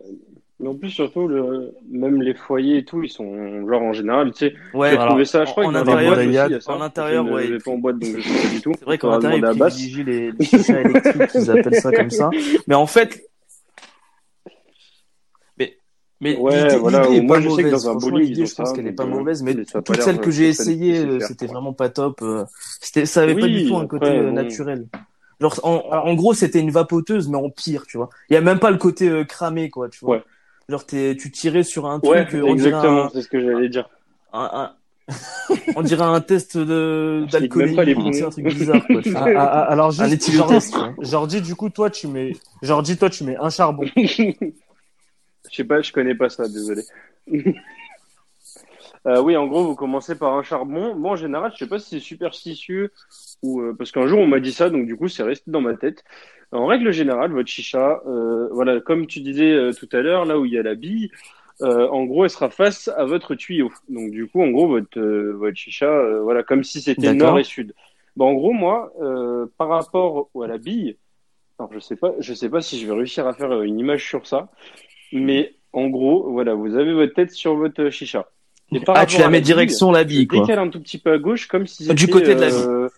Mais en plus, surtout, le, même les foyers et tout, ils sont, genre, en général, tu sais, Ouais, trouvé ça, je crois, en que dans les intérieur, aussi, il y a ça. en intérieur, Je ouais, et pas en boîte, donc je sais pas du tout. C'est vrai qu'en intérieur, ils privilégient les, les électriques, ils appellent ça comme ça. (laughs) Mais en fait, mais, mais Ouais, l'idée, voilà, est moi, pas je sais que mauvaise. dans un Franchement, bowling, l'idée, ils ont je pense qu'elle est pas euh, mauvaise, mais toutes celles que j'ai essayées, euh, c'était vraiment pas top. euh, C'était, ça avait pas du tout un côté euh, naturel. Genre, en, en gros, c'était une vapoteuse, mais en pire, tu vois. Il y a même pas le côté euh, cramé, quoi, tu vois. Ouais. Genre, t'es, tu tirais sur un truc, euh, on exactement, un, c'est ce que j'allais dire. un, un- (laughs) on dirait un test de, Je lis même pas les d'alcoolémie, c'est poumons. un truc bizarre, quoi. (laughs) Ah, ah, ah, alors Un juste, quoi. Jordi, du coup, toi, tu mets, Jordi, toi, tu mets un charbon. (laughs) Je sais pas, je connais pas ça, désolé. (laughs) Euh, oui, en gros, vous commencez par un charbon. Bon, en général, je sais pas si c'est superstitieux ou euh, parce qu'un jour on m'a dit ça, donc du coup, c'est resté dans ma tête. En règle générale, votre chicha, euh, voilà, comme tu disais tout à l'heure, là où il y a la bille, en gros, elle sera face à votre tuyau. Donc du coup, en gros, votre votre chicha, voilà, comme si c'était nord et sud. Bon, en gros, moi, par rapport à la bille, alors je sais pas, je sais pas si je vais réussir à faire une image sur ça, mais en gros, voilà, vous avez votre tête sur votre chicha. Et par Ah, tu la mets direction la bille, quoi. décale un tout petit peu à gauche, comme si Du c'était, côté de la bille. euh,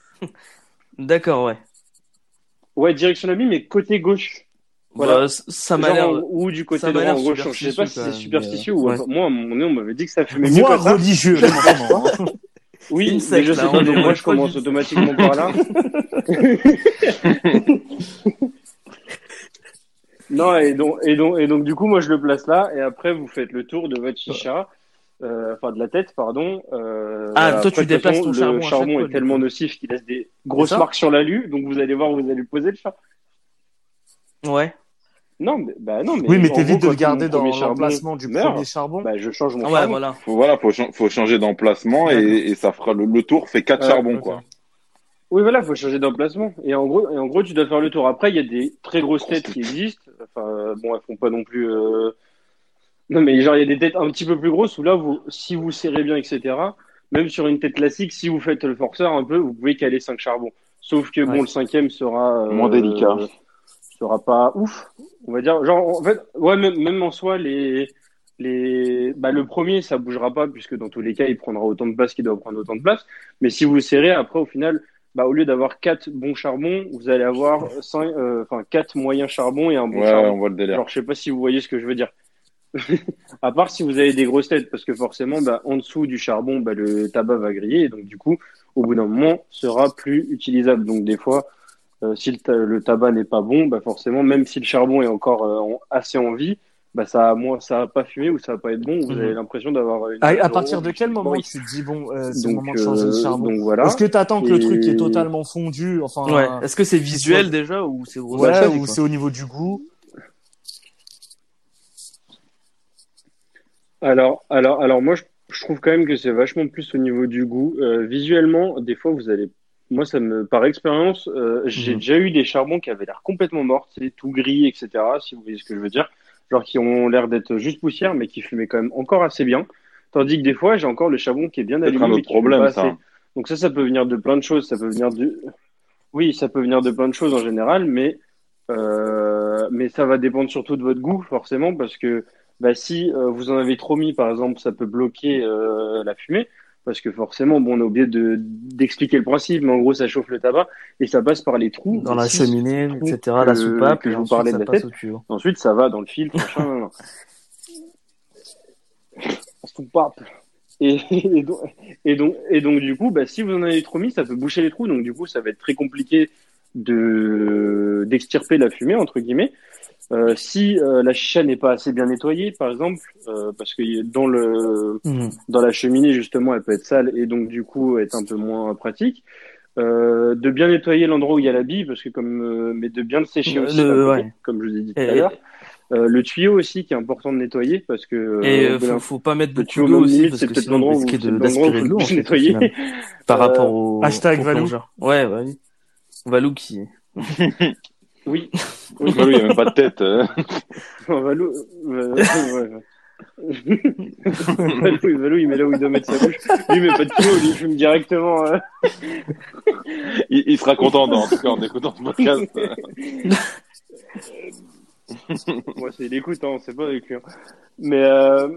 D'accord, ouais. Ouais, direction de la bille, mais côté gauche. Voilà. Bah, ça m'a l'air. ou du côté l'air en gauche. Je sais pas si c'est superstitieux ou mais, enfin, moi, à mon nez, on m'avait dit que ça fumait mieux ça. religieux. (laughs) Oui, Une mais je sais là, pas, mais moi, je commence automatiquement par là. (laughs) (laughs) non, et donc, et donc, et donc, du coup, moi, je le place là, et après, vous faites le tour de votre chicha, euh, enfin, de la tête, pardon. Euh, Ah, voilà. toi, Après, tu déplaces façon, ton charbon Le charbon fois, est tellement nocif qu'il laisse des grosses marques sur l'alu, donc vous allez voir, où vous allez le poser, le chat. Ouais. Non, mais, bah, non, mais. Oui, mais t'évites de le garder dans l'emplacement du meurt, premier charbon. Bah, je change mon Ouais, charbon. voilà. Faut, voilà, faut, faut changer d'emplacement et, et ça fera le, le tour fait quatre Ouais, charbons, quoi. Oui, voilà, faut changer d'emplacement. Et en gros, et en gros, tu dois faire le tour. Après, il y a des très grosses têtes qui existent. Enfin, euh, bon, elles font pas non plus. euh, Non, mais genre, il y a des têtes un petit peu plus grosses où là, vous, si vous serrez bien, etc. Même sur une tête classique, si vous faites le forceur un peu, vous pouvez caler cinq charbons. Sauf que bon, Ouais. le cinquième sera euh, Moins délicat. Sera pas ouf. On va dire, genre, en fait, ouais, même, même en soi, les. Les... Bah, le premier, ça bougera pas, puisque dans tous les cas, il prendra autant de place qu'il doit prendre autant de place. Mais si vous serrez, après, au final, bah, au lieu d'avoir quatre bons charbons, vous allez avoir cinq, euh, enfin, quatre moyens charbons et un bon Ouais, charbon. on voit le délire. Alors, je sais pas si vous voyez ce que je veux dire. (laughs) à part si vous avez des grosses têtes, parce que forcément, bah, en dessous du charbon, bah, le tabac va griller, et donc du coup, au bout d'un moment, sera plus utilisable. Donc des fois, euh, si le, ta- le tabac n'est pas bon, bah, forcément, même si le charbon est encore euh, assez en vie, bah, ça a moins, ça va pas fumer ou ça va pas être bon. Vous Mhm. avez l'impression d'avoir une. À, à partir de quel moment tu te dis, bon, euh, c'est le moment de changer le euh, charbon donc voilà. Est-ce que t'attends que le truc est totalement fondu Enfin, Ouais. euh, Est-ce que c'est visuel déjà ou c'est ouais, ou c'est au niveau du goût Alors, alors, alors moi, je, je trouve quand même que c'est vachement plus au niveau du goût. Euh, visuellement, des fois, vous allez. Moi, ça me, par expérience, euh, j'ai Mhm. déjà eu des charbons qui avaient l'air complètement morts, c'est tout gris, etc. Si vous voyez ce que je veux dire, genre qui ont l'air d'être juste poussière, mais qui fumaient quand même encore assez bien. Tandis que des fois, j'ai encore le charbon qui est bien C'est allumé, un mais autre problème, ça. assez. Donc ça, ça peut venir de plein de choses. Ça peut venir de, oui, ça peut venir de plein de choses en général, mais euh, mais ça va dépendre surtout de votre goût, forcément, parce que bah, si euh, vous en avez trop mis, par exemple, ça peut bloquer euh, la fumée, parce que forcément, bon, on a oublié de d'expliquer le principe, mais en gros, ça chauffe le tabac et ça passe par les trous. Dans la cheminée, etc., que- la soupape, que je vous parlais de la tête. Ensuite, ça va dans le filtre, machin. Soupape. Et, et, donc, et, donc, et donc, du coup, bah, si vous en avez trop mis, ça peut boucher les trous. Donc, du coup, ça va être très compliqué de d'extirper la fumée, entre guillemets. Euh, si euh, la chicha n'est pas assez bien nettoyée, par exemple, euh, parce que dans le Mhm. dans la cheminée justement, elle peut être sale et donc du coup être un peu moins pratique. Euh, de bien nettoyer l'endroit où il y a la bille, parce que comme euh, mais de bien le sécher aussi, le- ouais. comme je vous ai dit tout Et- à l'heure. Euh, le tuyau aussi qui est important de nettoyer parce que Et faut, faut pas mettre beaucoup tuyau d'eau aussi parce c'est que c'est de- l'endroit où d'aspirer faut de l'eau nettoyer. (laughs) par rapport au hashtag au Valou. plongeur. Ouais, bah oui. Valou qui (laughs) Oui. Bah oui, il n'y a même pas de tête. euh. (laughs) Valou, euh, ouais. Valou, Valou, il met là où il doit mettre sa bouche. Lui, il met pas de lui, il fume directement. euh. il, il sera content, en tout cas, en écoutant ce podcast. (laughs) Moi, c'est l'écoute, hein, c'est pas avec lui. hein. Mais euh,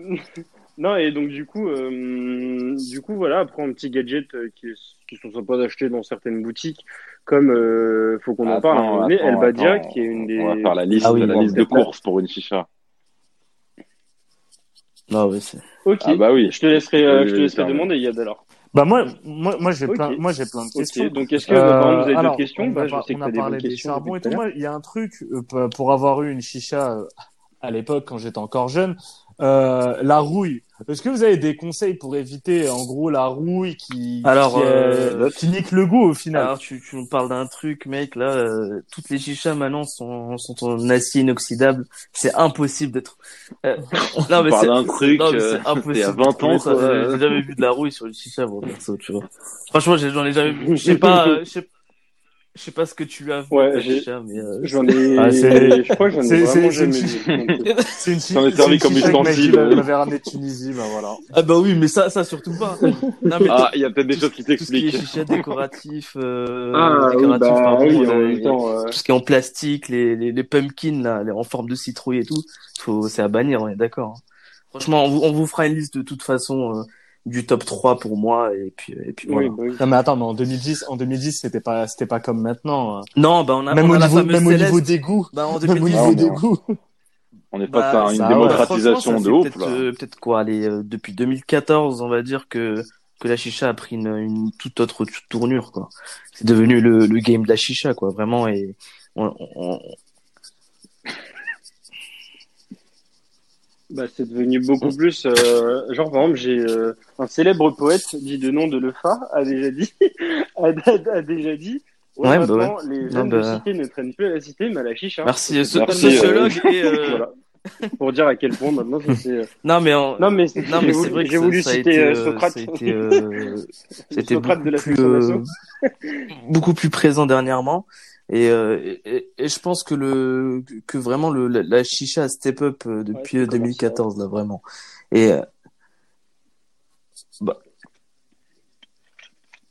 non, et donc du coup, euh, du coup, voilà, après un petit gadget euh, qui, qui sont sympas d'acheter dans certaines boutiques, comme euh, faut qu'on en parle. un moment donné, attends, El Badia, attends. qui est une des. On va faire la liste, Ah oui, la bon, liste de courses pour une chicha. Ah ouais, c'est. Ok. Ah bah oui. Je te laisserai, euh, Oui, je te oui, laisserai demander, Yad alors. Bah moi, moi, moi j'ai plein, moi j'ai plein de questions. Donc est-ce que, bah, par exemple, vous avez Euh, d'autres questions? on Bah, a, je sais que on t'as a des parlé des questions charbons et tout. Moi, il y a un truc euh, pour- pour avoir eu une chicha euh, à l'époque quand j'étais encore jeune. Euh, la rouille. Est-ce que vous avez des conseils pour éviter, en gros, la rouille qui, Alors, qui, euh, qui nique le goût au final? Alors tu, tu nous parles d'un truc, mec. Là, euh, toutes les chichas maintenant sont, sont en acier inoxydable. C'est impossible d'être. Euh, (laughs) non mais parle c'est d'un truc, non, mais euh, c'est (laughs) impossible. c'était à de 20 trouver ans, ça. quoi. J'ai jamais vu de la rouille sur le chicha, bon, perso, tu vois. Franchement, j'en ai jamais vu. (laughs) Je sais pas, euh, je sais, je sais pas ce que tu as vu Ouais, avec ta j'ai- chicha, mais euh, J'en ai, Ah, je crois que j'en ai c'est- vraiment c'est- jamais vu. Euh, (laughs) C'est une J'en ai c'est servi une comme ustensile. Maggie m'avait ramené de Tunisie, bah voilà. ah bah oui, mais ça, ça surtout pas. Non mais Ah, il y a peut-être des choses qui tout ce qui est t'expliquent. décoratif, euh, Ah, oui, décoratif, bah, pardon, oui, en euh, même temps, euh, tout ce qui est en plastique, les, les, les pumpkins là, les, en forme de citrouille et tout, faut, c'est à bannir, on est d'accord. hein. Franchement, on vous, on vous fera une liste de toute façon euh, du top 3 pour moi et puis et puis voilà. oui, bah oui. Non mais attends, mais en 2010, en 2010, c'était pas, c'était pas comme maintenant. hein. Non, bah on a, Même on au a la niveau, même au niveau des goûts. Bah en Même au 2010, niveau des goûts. On n'est bah, pas à une ça, démocratisation de ouf, peut-être, là. euh, peut-être quoi, allez, euh, depuis 2014, on va dire que que la chicha a pris une, une toute autre tournure quoi. C'est devenu le, le game de la chicha quoi, vraiment et on, on- Bah, c'est devenu beaucoup plus. euh, genre, par exemple, j'ai euh, un célèbre poète dit de nom de Lefa a déjà dit, (laughs) a, a- a déjà dit. Ouais, Ouais, bah les jeunes bah. de cité ne traînent plus à la cité, mais à la chicha. Merci, sociologue et euh, (laughs) Voilà. Pour dire à quel point maintenant ça, c'est. non mais en- Non, mais, Non, mais c'est vrai que j'ai voulu ça citer été, (laughs) Socrate. c'était Socrate de la beaucoup plus, beaucoup plus présent dernièrement. Et, euh, et, et- je pense que le que vraiment le la, la chicha a step up euh, depuis Ouais, euh, c'est 2014 là vraiment. Et euh,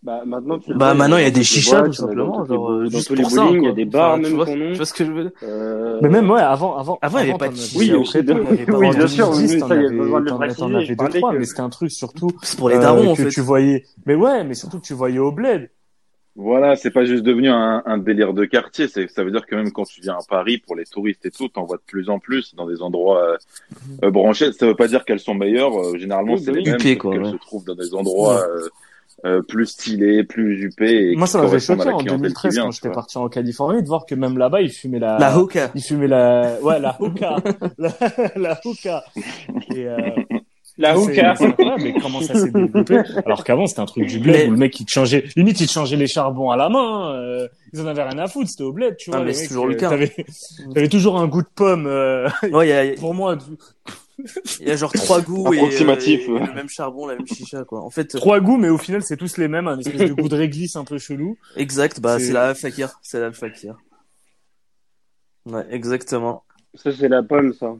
Bah, maintenant, tu bah vois, maintenant il y a dans des chichas tout dans simplement les genre euh, dans juste tous les pour ça, bowling, il y quoi. a des bars, Enfin, même tu vois, tu vois ce que je veux dire? Euh, Mais même ouais, avant, avant. Avant, il y avait pas de avais- chicha. Oui, aussi, de- oui, en bien sûr, 2010, oui, t'en ça, il y a avais- besoin de le préciser, T'en je avais deux trois, mais c'était un truc surtout C'est pour les euh, darons en que fait. tu voyais. Mais ouais, mais surtout que tu voyais au bled. Voilà, c'est pas juste devenu un, un délire de quartier. C'est, ça veut dire que même quand tu viens à Paris pour les touristes et tout, t'en vois de plus en plus dans des endroits euh, euh, branchés. Ça veut pas dire qu'elles sont meilleures. euh, généralement, c'est bah les mêmes, quoi, qu'elles ouais. se trouvent dans des endroits euh, euh, plus stylés, plus huppés. Et Moi, ça m'avait choqué la en clientèle qui 2013 vient, quand j'étais parti en Californie de voir que même là-bas, ils fumaient la. La hookah. Ils fumaient la. Ouais, la (laughs) hookah. la, (laughs) la hookah. Et, euh, La. C'est incroyable, mais comment ça s'est développé (laughs) Alors qu'avant, c'était un truc du bled Mais- où le mec, il te changeait, limite, il te changeait les charbons à la main. euh, ils en avaient rien à foutre, c'était au bled, tu Ah, vois. mais les c'est toujours le euh, cas. T'avais, t'avais toujours un goût de pomme. euh, Ouais, il y a, (laughs) pour moi, il y a genre trois (laughs) goûts et, Approximatif, euh, et ouais. le même charbon, la même chicha quoi. En fait, trois goûts, mais au final, c'est tous les mêmes, un espèce de goût de réglisse un peu chelou. exact, bah C'est- c'est la fakir, c'est la fakir. Ouais, exactement. Ça, c'est la pomme, ça.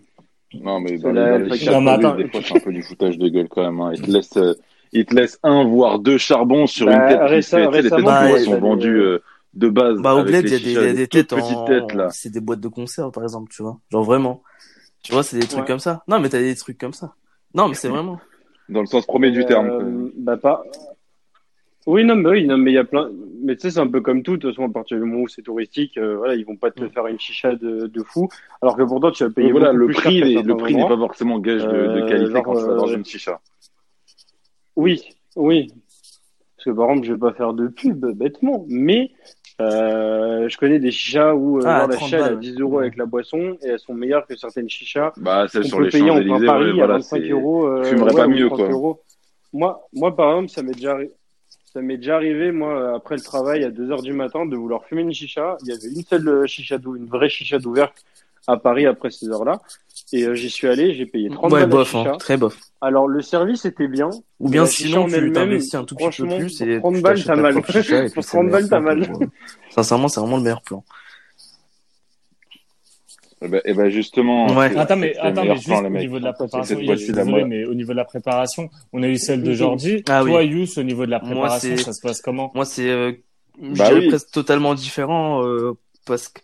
Non, mais dans les, dans les Non, des fois, c'est un peu du foutage de gueule quand même. Hein. Ils te laissent, euh, ils te laissent un voire deux charbons sur Bah, une tête. qui récem- fait, tu sais, les têtes récemment, bah, y sont a vendues des- euh, de base. Bah au bled, il y a des, y a des têtes en, têtes c'est des boîtes de conserve par exemple, tu vois. Genre vraiment. Tu vois, c'est des trucs Ouais. comme ça. Non, mais t'as des trucs comme ça. Non, mais c'est vraiment. Dans le sens premier du Euh, terme. quoi. Bah, pas. Oui, non, mais oui, non, mais il y a plein. Mais tu sais, c'est un peu comme tout. De toute façon, à partir du moment où c'est touristique, euh, voilà, ils vont pas te Mm. faire une chicha de, de fou. Alors que pourtant, tu vas payer voilà, le plus prix, cher le prix n'est pas forcément gage de, de Euh, qualité genre, quand tu vas dans euh, une chicha. Oui, oui. Parce que par exemple, je vais pas faire de pub bêtement, mais euh, je connais des chichas où euh, Ah, la 30 chicha elle à balles. 10 euros avec la boisson et elles sont meilleures que certaines chichas Bah, celle qu'on sur peut les payer en Paris ouais, à voilà, 25 c'est. euros. euh, fumerais pas ou mieux, 30 quoi. euros. Moi, moi, par exemple, ça m'est déjà, arri- ça m'est déjà arrivé, moi, après le travail, à 2 heures du matin, de vouloir fumer une chicha. Il y avait une seule euh, chicha, d'ou- une vraie chicha d'ouverte à Paris après ces heures-là. Et euh, j'y suis allé, j'ai payé 30 Ouais, balles bof, hein, très bof. Alors, le service était bien. Ou bien sinon, tu t'investis un tout petit peu plus et 30 tu balles, t'as ta mal. (laughs) Pour c'est le 30 balles, t'as mal. Sincèrement, c'est vraiment le meilleur plan. Eh ben, eh ben, justement. Ouais. Attends, mais, attends, mais juste plan, au niveau de la préparation, la désolé, mode. mais au niveau de la préparation, on a eu celle de Jordi. Ah oui. Toi, Yous, au niveau de la Moi, préparation, c'est- ça se passe comment Moi, c'est, euh, je Bah dirais oui. presque totalement différent, euh, parce que,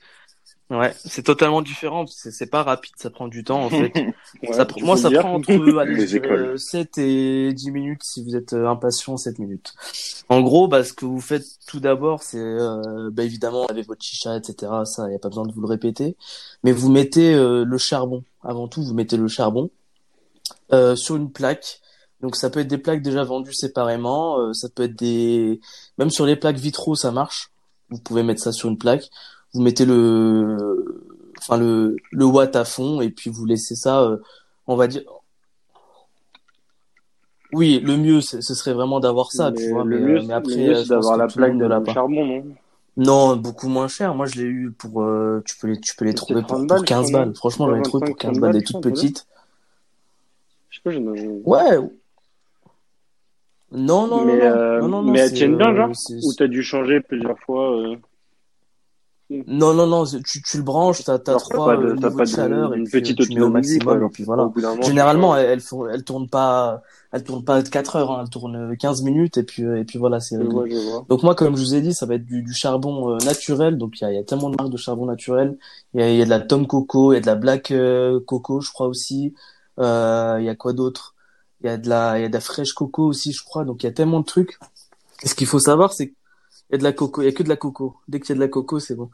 ouais, c'est totalement différent. C'est, c'est pas rapide, ça prend du temps, en fait. (laughs) Ouais, ça, moi, ça prend entre (laughs) allez, euh, 7 et 10 minutes si vous êtes euh, impatient, 7 minutes. En gros, bah, ce que vous faites tout d'abord, c'est euh, bah, évidemment avec votre chicha, etc. Ça, y a pas besoin de vous le répéter. Mais vous mettez euh, le charbon. Avant tout, vous mettez le charbon euh, sur une plaque. Donc ça peut être des plaques déjà vendues séparément. euh, ça peut être des même sur les plaques vitraux, ça marche. Vous pouvez mettre ça sur une plaque. Vous mettez le enfin le le watt à fond et puis vous laissez ça, euh, on va dire. Oui, le mieux ce serait vraiment d'avoir ça, tu vois. le Mais, mieux, euh, mais après, euh, c'est d'avoir la plaque de l'a charbon, non? Non, beaucoup moins cher. Moi, je l'ai eu pour, euh, tu peux les, tu peux les trouver pour, 30 pour balles, 15 sûrement. balles. Franchement, j'en ai trouvé 25, pour 15 30 balles, des toutes petites. Je sais pas, j'en ai... Ouais. Non, non, mais, non, euh, non, non, non, mais elles tiennent bien, genre? Ou t'as dû changer plusieurs fois euh... Non, non, non, tu, tu le branches, t'as, t'as trois pas de- euh, t'as niveaux pas de de- chaleur et une puis euh, petite tu mets au maximum quoi. et puis voilà. Moment, Généralement, elles, elles font, elles tournent pas, elles tournent pas 4 heures, hein, elles tournent 15 minutes et puis, euh, et puis voilà, c'est vois. Donc moi, comme je vous ai dit, ça va être du, du charbon euh, naturel. Donc il y a, il y a tellement de marques de charbon naturel. Il y a, il y a de la Tom Coco, il y a de la Black euh, Coco, je crois aussi. Euh, il y a quoi d'autre? Il y a de la, il y a de la fraîche coco aussi, je crois. Donc il y a tellement de trucs. Et ce qu'il faut savoir, c'est qu'il y a de la coco, il y a que de la coco. Dès qu'il y a de la coco, c'est bon.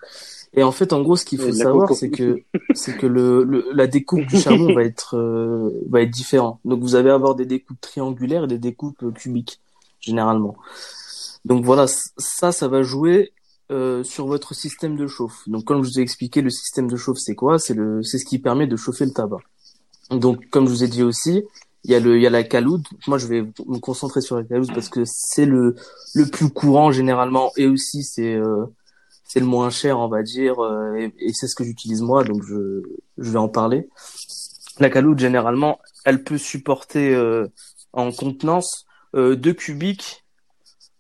Et en fait, en gros, ce qu'il Il faut savoir, c'est que c'est que le, le la découpe du charbon va être euh, va être différent. Donc vous allez avoir des découpes triangulaires et des découpes euh, cubiques généralement. Donc voilà, ça, ça va jouer euh, sur votre système de chauffe. Donc comme je vous ai expliqué, le système de chauffe, c'est quoi? C'est le, c'est ce qui permet de chauffer le tabac. Donc comme je vous ai dit aussi, il y a le, il y a la caloud. Moi, je vais me concentrer sur la caloud parce que c'est le le plus courant généralement et aussi c'est euh, c'est le moins cher, on va dire, euh, et, et c'est ce que j'utilise moi, donc je je vais en parler. La caloud généralement, elle peut supporter euh, en contenance euh, deux cubiques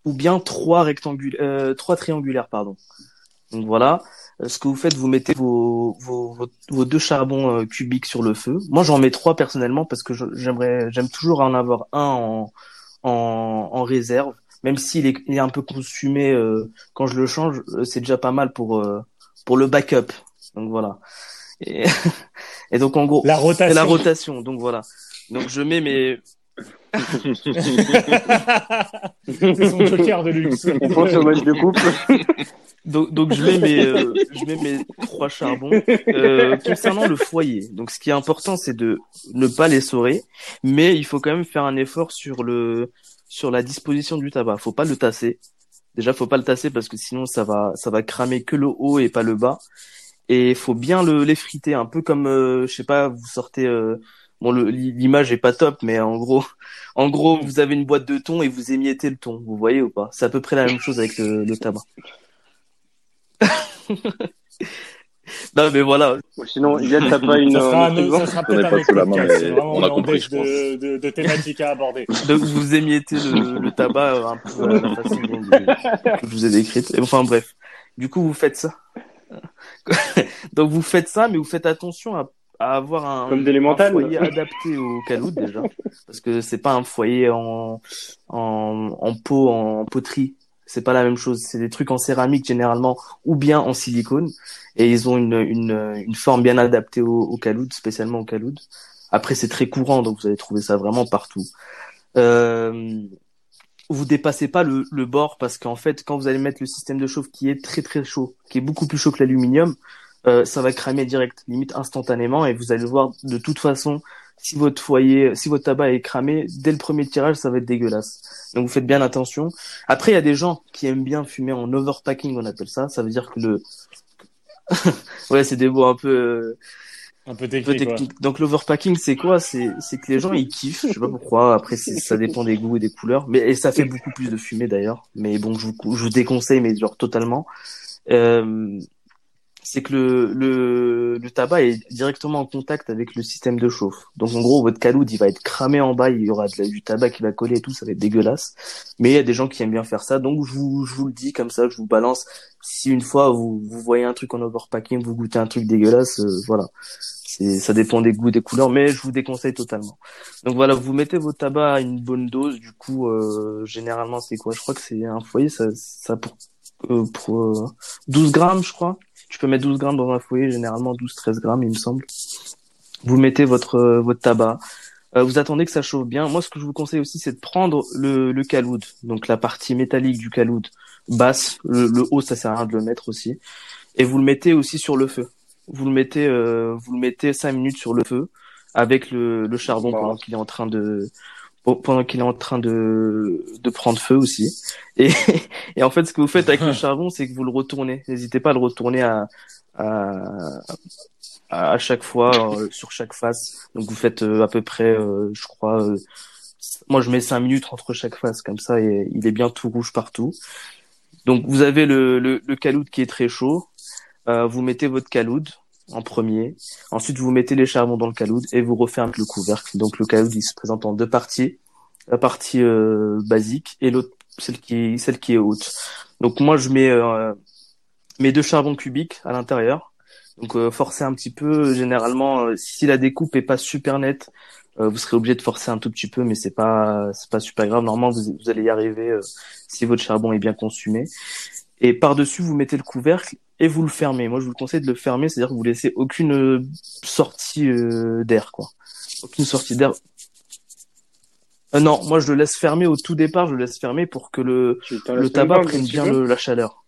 ou bien trois rectangulaires, euh, trois triangulaires, pardon. Donc voilà, ce que vous faites, vous mettez vos vos, vos, deux charbons euh, cubiques sur le feu. Moi, j'en mets trois personnellement parce que j'aimerais, j'aime toujours en avoir un en en, en réserve, même s'il est, il est un peu consumé euh, quand je le change, euh, c'est déjà pas mal pour euh, pour le backup. Donc voilà. Et, (laughs) et donc en gros, La c'est rotation. la rotation. Donc voilà. Donc je mets mes C'est son joker de luxe. (laughs) On pense au match de couple. Donc, donc je mets mes, euh, je mets mes trois charbons. Euh, concernant le foyer, donc ce qui est important, c'est de ne pas les saurer, mais il faut quand même faire un effort sur le, sur la disposition du tabac. Faut pas le tasser. Déjà, faut pas le tasser parce que sinon ça va, ça va cramer que le haut et pas le bas. Et faut bien le l'effriter, un peu comme, euh, je sais pas, vous sortez. Bon, l'image est pas top, mais en gros, (laughs) en gros, vous avez une boîte de thon et vous émiettez le thon. Vous voyez ou pas? C'est à peu près la même chose avec le, le tabac. (laughs) non, mais voilà. Sinon, Yann, t'as pas une. Ça sera, un ça sera ai peut-être la main, mais on a compris, je pense. de, de, de thématiques à aborder. (laughs) Donc vous émiettez le, le tabac euh, un peu à la façon que je vous ai décrite. Et Enfin bref. Du coup, vous faites ça. Donc vous faites ça, mais vous faites attention à, à avoir un, Comme un d'élémental. foyer adapté au caloud déjà, parce que c'est pas un foyer en en, en pot en poterie. C'est pas la même chose. C'est des trucs en céramique généralement ou bien en silicone, et ils ont une une, une forme bien adaptée au, au caloud, spécialement au caloud. Après, c'est très courant, donc vous allez trouver ça vraiment partout. Euh, vous dépassez pas le, le bord parce qu'en fait, quand vous allez mettre le système de chauffe qui est très très chaud, qui est beaucoup plus chaud que l'aluminium, euh, ça va cramer direct, limite instantanément, et vous allez voir de toute façon si votre foyer, si votre tabac est cramé dès le premier tirage, ça va être dégueulasse. Donc vous faites bien attention. Après, il y a des gens qui aiment bien fumer en overpacking, on appelle ça. Ça veut dire que le (laughs) ouais, c'est des mots un peu Un peu un peu technique. Donc l'overpacking, c'est quoi? C'est c'est que les gens ils kiffent. Je sais pas pourquoi. Après, ça dépend des goûts et des couleurs. Mais et ça fait beaucoup plus de fumée d'ailleurs. Mais bon, je vous je vous déconseille, mais genre totalement. Euh, c'est que le, le le tabac est directement en contact avec le système de chauffe. Donc en gros, votre caloud il va être cramé en bas. Il y aura du tabac qui va coller et tout. Ça va être dégueulasse. Mais il y a des gens qui aiment bien faire ça. Donc je vous je vous le dis comme ça. Je vous balance. Si une fois vous vous voyez un truc en overpacking, vous goûtez un truc dégueulasse, euh, voilà. Ça dépend des goûts, des couleurs, mais je vous déconseille totalement. Donc voilà, vous mettez vos tabacs à une bonne dose. Du coup, euh, généralement, c'est quoi? Je crois que c'est un foyer, ça, ça pour, euh, pour euh, 12 grammes, je crois. Tu peux mettre 12 grammes dans un foyer, généralement 12-13 grammes, il me semble. Vous mettez votre euh, votre tabac. Euh, vous attendez que ça chauffe bien. Moi, ce que je vous conseille aussi, c'est de prendre le, le caloud, donc la partie métallique du caloud basse. Le, le haut, ça sert à rien de le mettre aussi. Et vous le mettez aussi sur le feu vous le mettez euh, vous le mettez cinq minutes sur le feu avec le, le charbon pendant qu'il est en train de pendant qu'il est en train de de prendre feu aussi et (laughs) et en fait ce que vous faites avec le (laughs) charbon c'est que vous le retournez n'hésitez pas à le retourner à à, à chaque fois euh, sur chaque face. Donc vous faites euh, à peu près, euh, je crois, moi je mets cinq minutes entre chaque face comme ça et il est bien tout rouge partout. Donc vous avez le, le, le caloud qui est très chaud. vous mettez votre caloud en premier. Ensuite vous mettez les charbons dans le caloud et vous refermez le couvercle. Donc le caloud il se présente en deux parties. La partie basique et l'autre celle qui celle qui est haute. Donc moi je mets mes deux charbons cubiques à l'intérieur donc euh, forcer un petit peu. Généralement, euh, si la découpe est pas super nette, euh, vous serez obligé de forcer un tout petit peu, mais c'est pas c'est pas super grave. Normalement, vous, vous allez y arriver si votre charbon est bien consumé. Et par dessus, vous mettez le couvercle et vous le fermez. Moi, je vous conseille de le fermer, c'est-à-dire que vous laissez aucune sortie d'air, quoi. Aucune sortie d'air. non, moi je le laisse fermer au tout départ. Je le laisse fermer pour que le le tabac prenne bien la chaleur.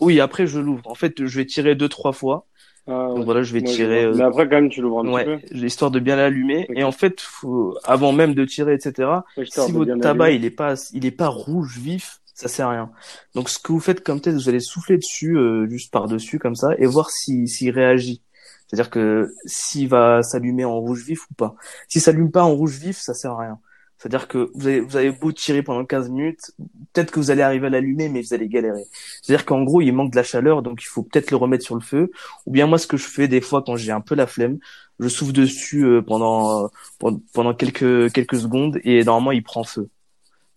Oui, après je l'ouvre. En fait, je vais tirer deux trois fois. Ah, Donc voilà, je vais tirer. Mais après quand même, tu l'ouvres un ouais, petit peu. Histoire de bien l'allumer. Et en fait, faut... avant même de tirer, etc. si votre tabac il est pas, il est pas rouge vif, ça sert à rien. Donc ce que vous faites comme test, vous allez souffler dessus, euh, juste par dessus comme ça, et voir s'il s'il réagit. C'est-à-dire que s'il va s'allumer en rouge vif ou pas. Si ça s'allume pas en rouge vif, ça sert à rien. C'est-à-dire que vous avez, vous avez beau tirer pendant 15 minutes, peut-être que vous allez arriver à l'allumer, mais vous allez galérer. C'est-à-dire qu'en gros, il manque de la chaleur, donc il faut peut-être le remettre sur le feu. Ou bien moi, ce que je fais des fois quand j'ai un peu la flemme, je souffle dessus euh, pendant euh, pendant quelques quelques secondes et normalement il prend feu.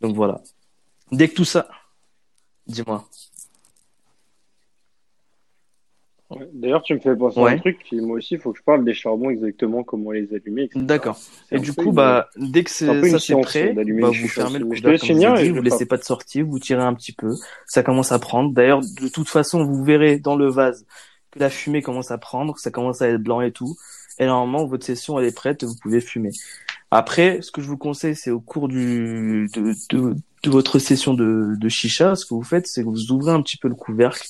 Donc voilà. Dès que tout ça, dis-moi. D'ailleurs, tu me fais penser à un truc. Moi aussi, il faut que je parle des charbons exactement, comment les allumer. D'accord. Et du coup, bah, dès que ça c'est prêt, bah, vous fermez le couvercle. Vous, vous laissez pas de sortie, vous tirez un petit peu. Ça commence à prendre. D'ailleurs, de toute façon, vous verrez dans le vase que la fumée commence à prendre, ça commence à être blanc et tout. Et normalement, votre session, elle est prête, vous pouvez fumer. Après, ce que je vous conseille, c'est au cours du, de, de, de votre session de, de chicha, ce que vous faites, c'est que vous ouvrez un petit peu le couvercle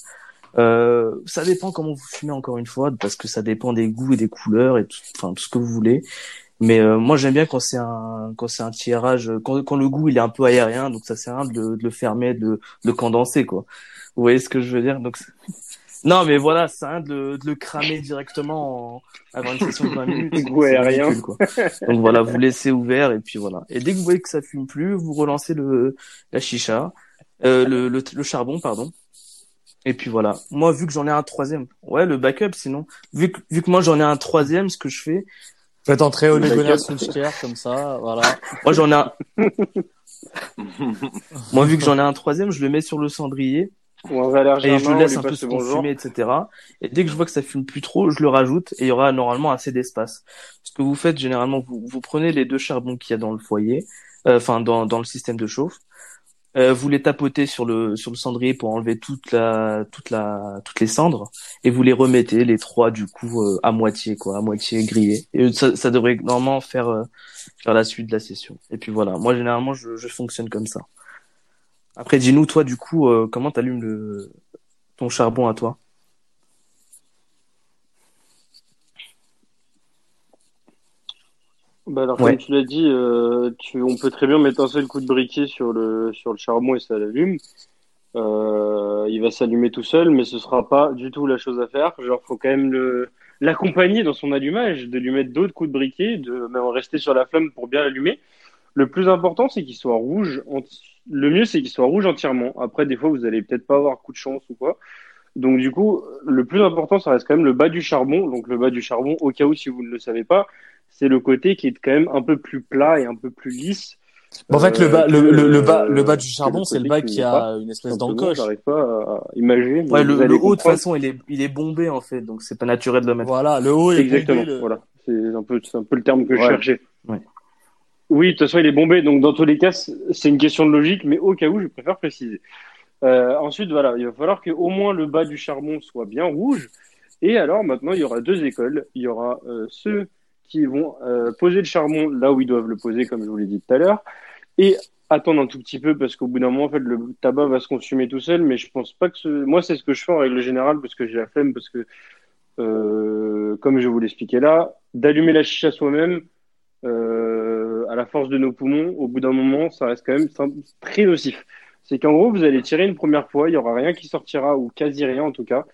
euh, ça dépend comment vous fumez encore une fois, parce que ça dépend des goûts et des couleurs et tout, enfin tout ce que vous voulez. Mais euh, moi j'aime bien quand c'est un quand c'est un tirage, quand, quand le goût il est un peu aérien, donc ça sert à rien de, de le fermer, de, de, condenser quoi. Vous voyez ce que je veux dire? Non mais voilà, ça à de, de le cramer directement en... avant une session de 20 minutes. (laughs) goût aérien. quoi. Donc voilà, vous laissez ouvert et puis voilà. Et dès que vous voyez que ça fume plus, vous relancez le la chicha, euh, le, le, le charbon pardon. Et puis voilà. Moi, vu que j'en ai un troisième, ouais, le backup, sinon, vu que, vu que moi j'en ai un troisième, ce que je fais. Faites entrer au Gunnar comme ça, voilà. Moi j'en ai un. (laughs) moi, vu que j'en ai un troisième, je le mets sur le cendrier. Et je le laisse un peu se consumer, etc. Et dès que je vois que ça fume plus trop, je le rajoute et il y aura normalement assez d'espace. Ce que vous faites généralement, vous, vous prenez les deux charbons qu'il y a dans le foyer, euh, enfin dans, dans le système de chauffe, euh, vous les tapotez sur le sur le cendrier pour enlever toute la toute la toutes les cendres et vous les remettez les trois du coup euh, à moitié quoi à moitié grillés. Et ça, ça devrait normalement faire euh, faire la suite de la session. Et puis voilà. Moi généralement je, je fonctionne comme ça après dis-nous toi du coup comment t'allumes le ton charbon à toi? Bah alors, comme tu l'as dit, euh, tu, on peut très bien mettre un seul coup de briquet sur le, sur le charbon et ça l'allume. Euh, il va s'allumer tout seul, mais ce sera pas du tout la chose à faire. Genre, faut quand même le, l'accompagner dans son allumage, de lui mettre d'autres coups de briquet, de même rester sur la flamme pour bien l'allumer. Le plus important, c'est qu'il soit rouge. Le mieux, c'est qu'il soit rouge entièrement. Après, des fois, vous allez peut-être pas avoir coup de chance ou quoi. Donc, du coup, le plus important, ça reste quand même le bas du charbon. Donc, le bas du charbon, au cas où, si vous ne le savez pas, c'est le côté qui est quand même un peu plus plat et un peu plus lisse. en fait, le bas, le, le, bas, le bas du charbon, c'est le bas qui a une espèce d'encoche. J'arrive pas à imaginer. Ouais, le, haut, de toute façon, il est, il est bombé, en fait, donc c'est pas naturel de le mettre. Voilà, le haut est Exactement, bombé, voilà. C'est un peu, c'est un peu le terme que je cherchais. Ouais. Oui, de toute façon, il est bombé, donc dans tous les cas, c'est une question de logique, mais au cas où, je préfère préciser. Euh, ensuite, voilà, il va falloir que au moins le bas du charbon soit bien rouge. Et alors, maintenant, il y aura deux écoles. Il y aura euh, ceux qui vont euh, poser le charbon là où ils doivent le poser, comme je vous l'ai dit tout à l'heure, et attendre un tout petit peu parce qu'au bout d'un moment, en fait, le tabac va se consumer tout seul. Mais je pense pas que ce... moi, c'est ce que je fais en règle générale parce que j'ai la flemme, parce que comme je vous l'expliquais là, d'allumer la chicha soi-même à la force de nos poumons, au bout d'un moment, ça reste quand même très nocif. c'est qu'en gros, vous allez tirer une première fois, il y aura rien qui sortira, ou quasi rien en tout cas.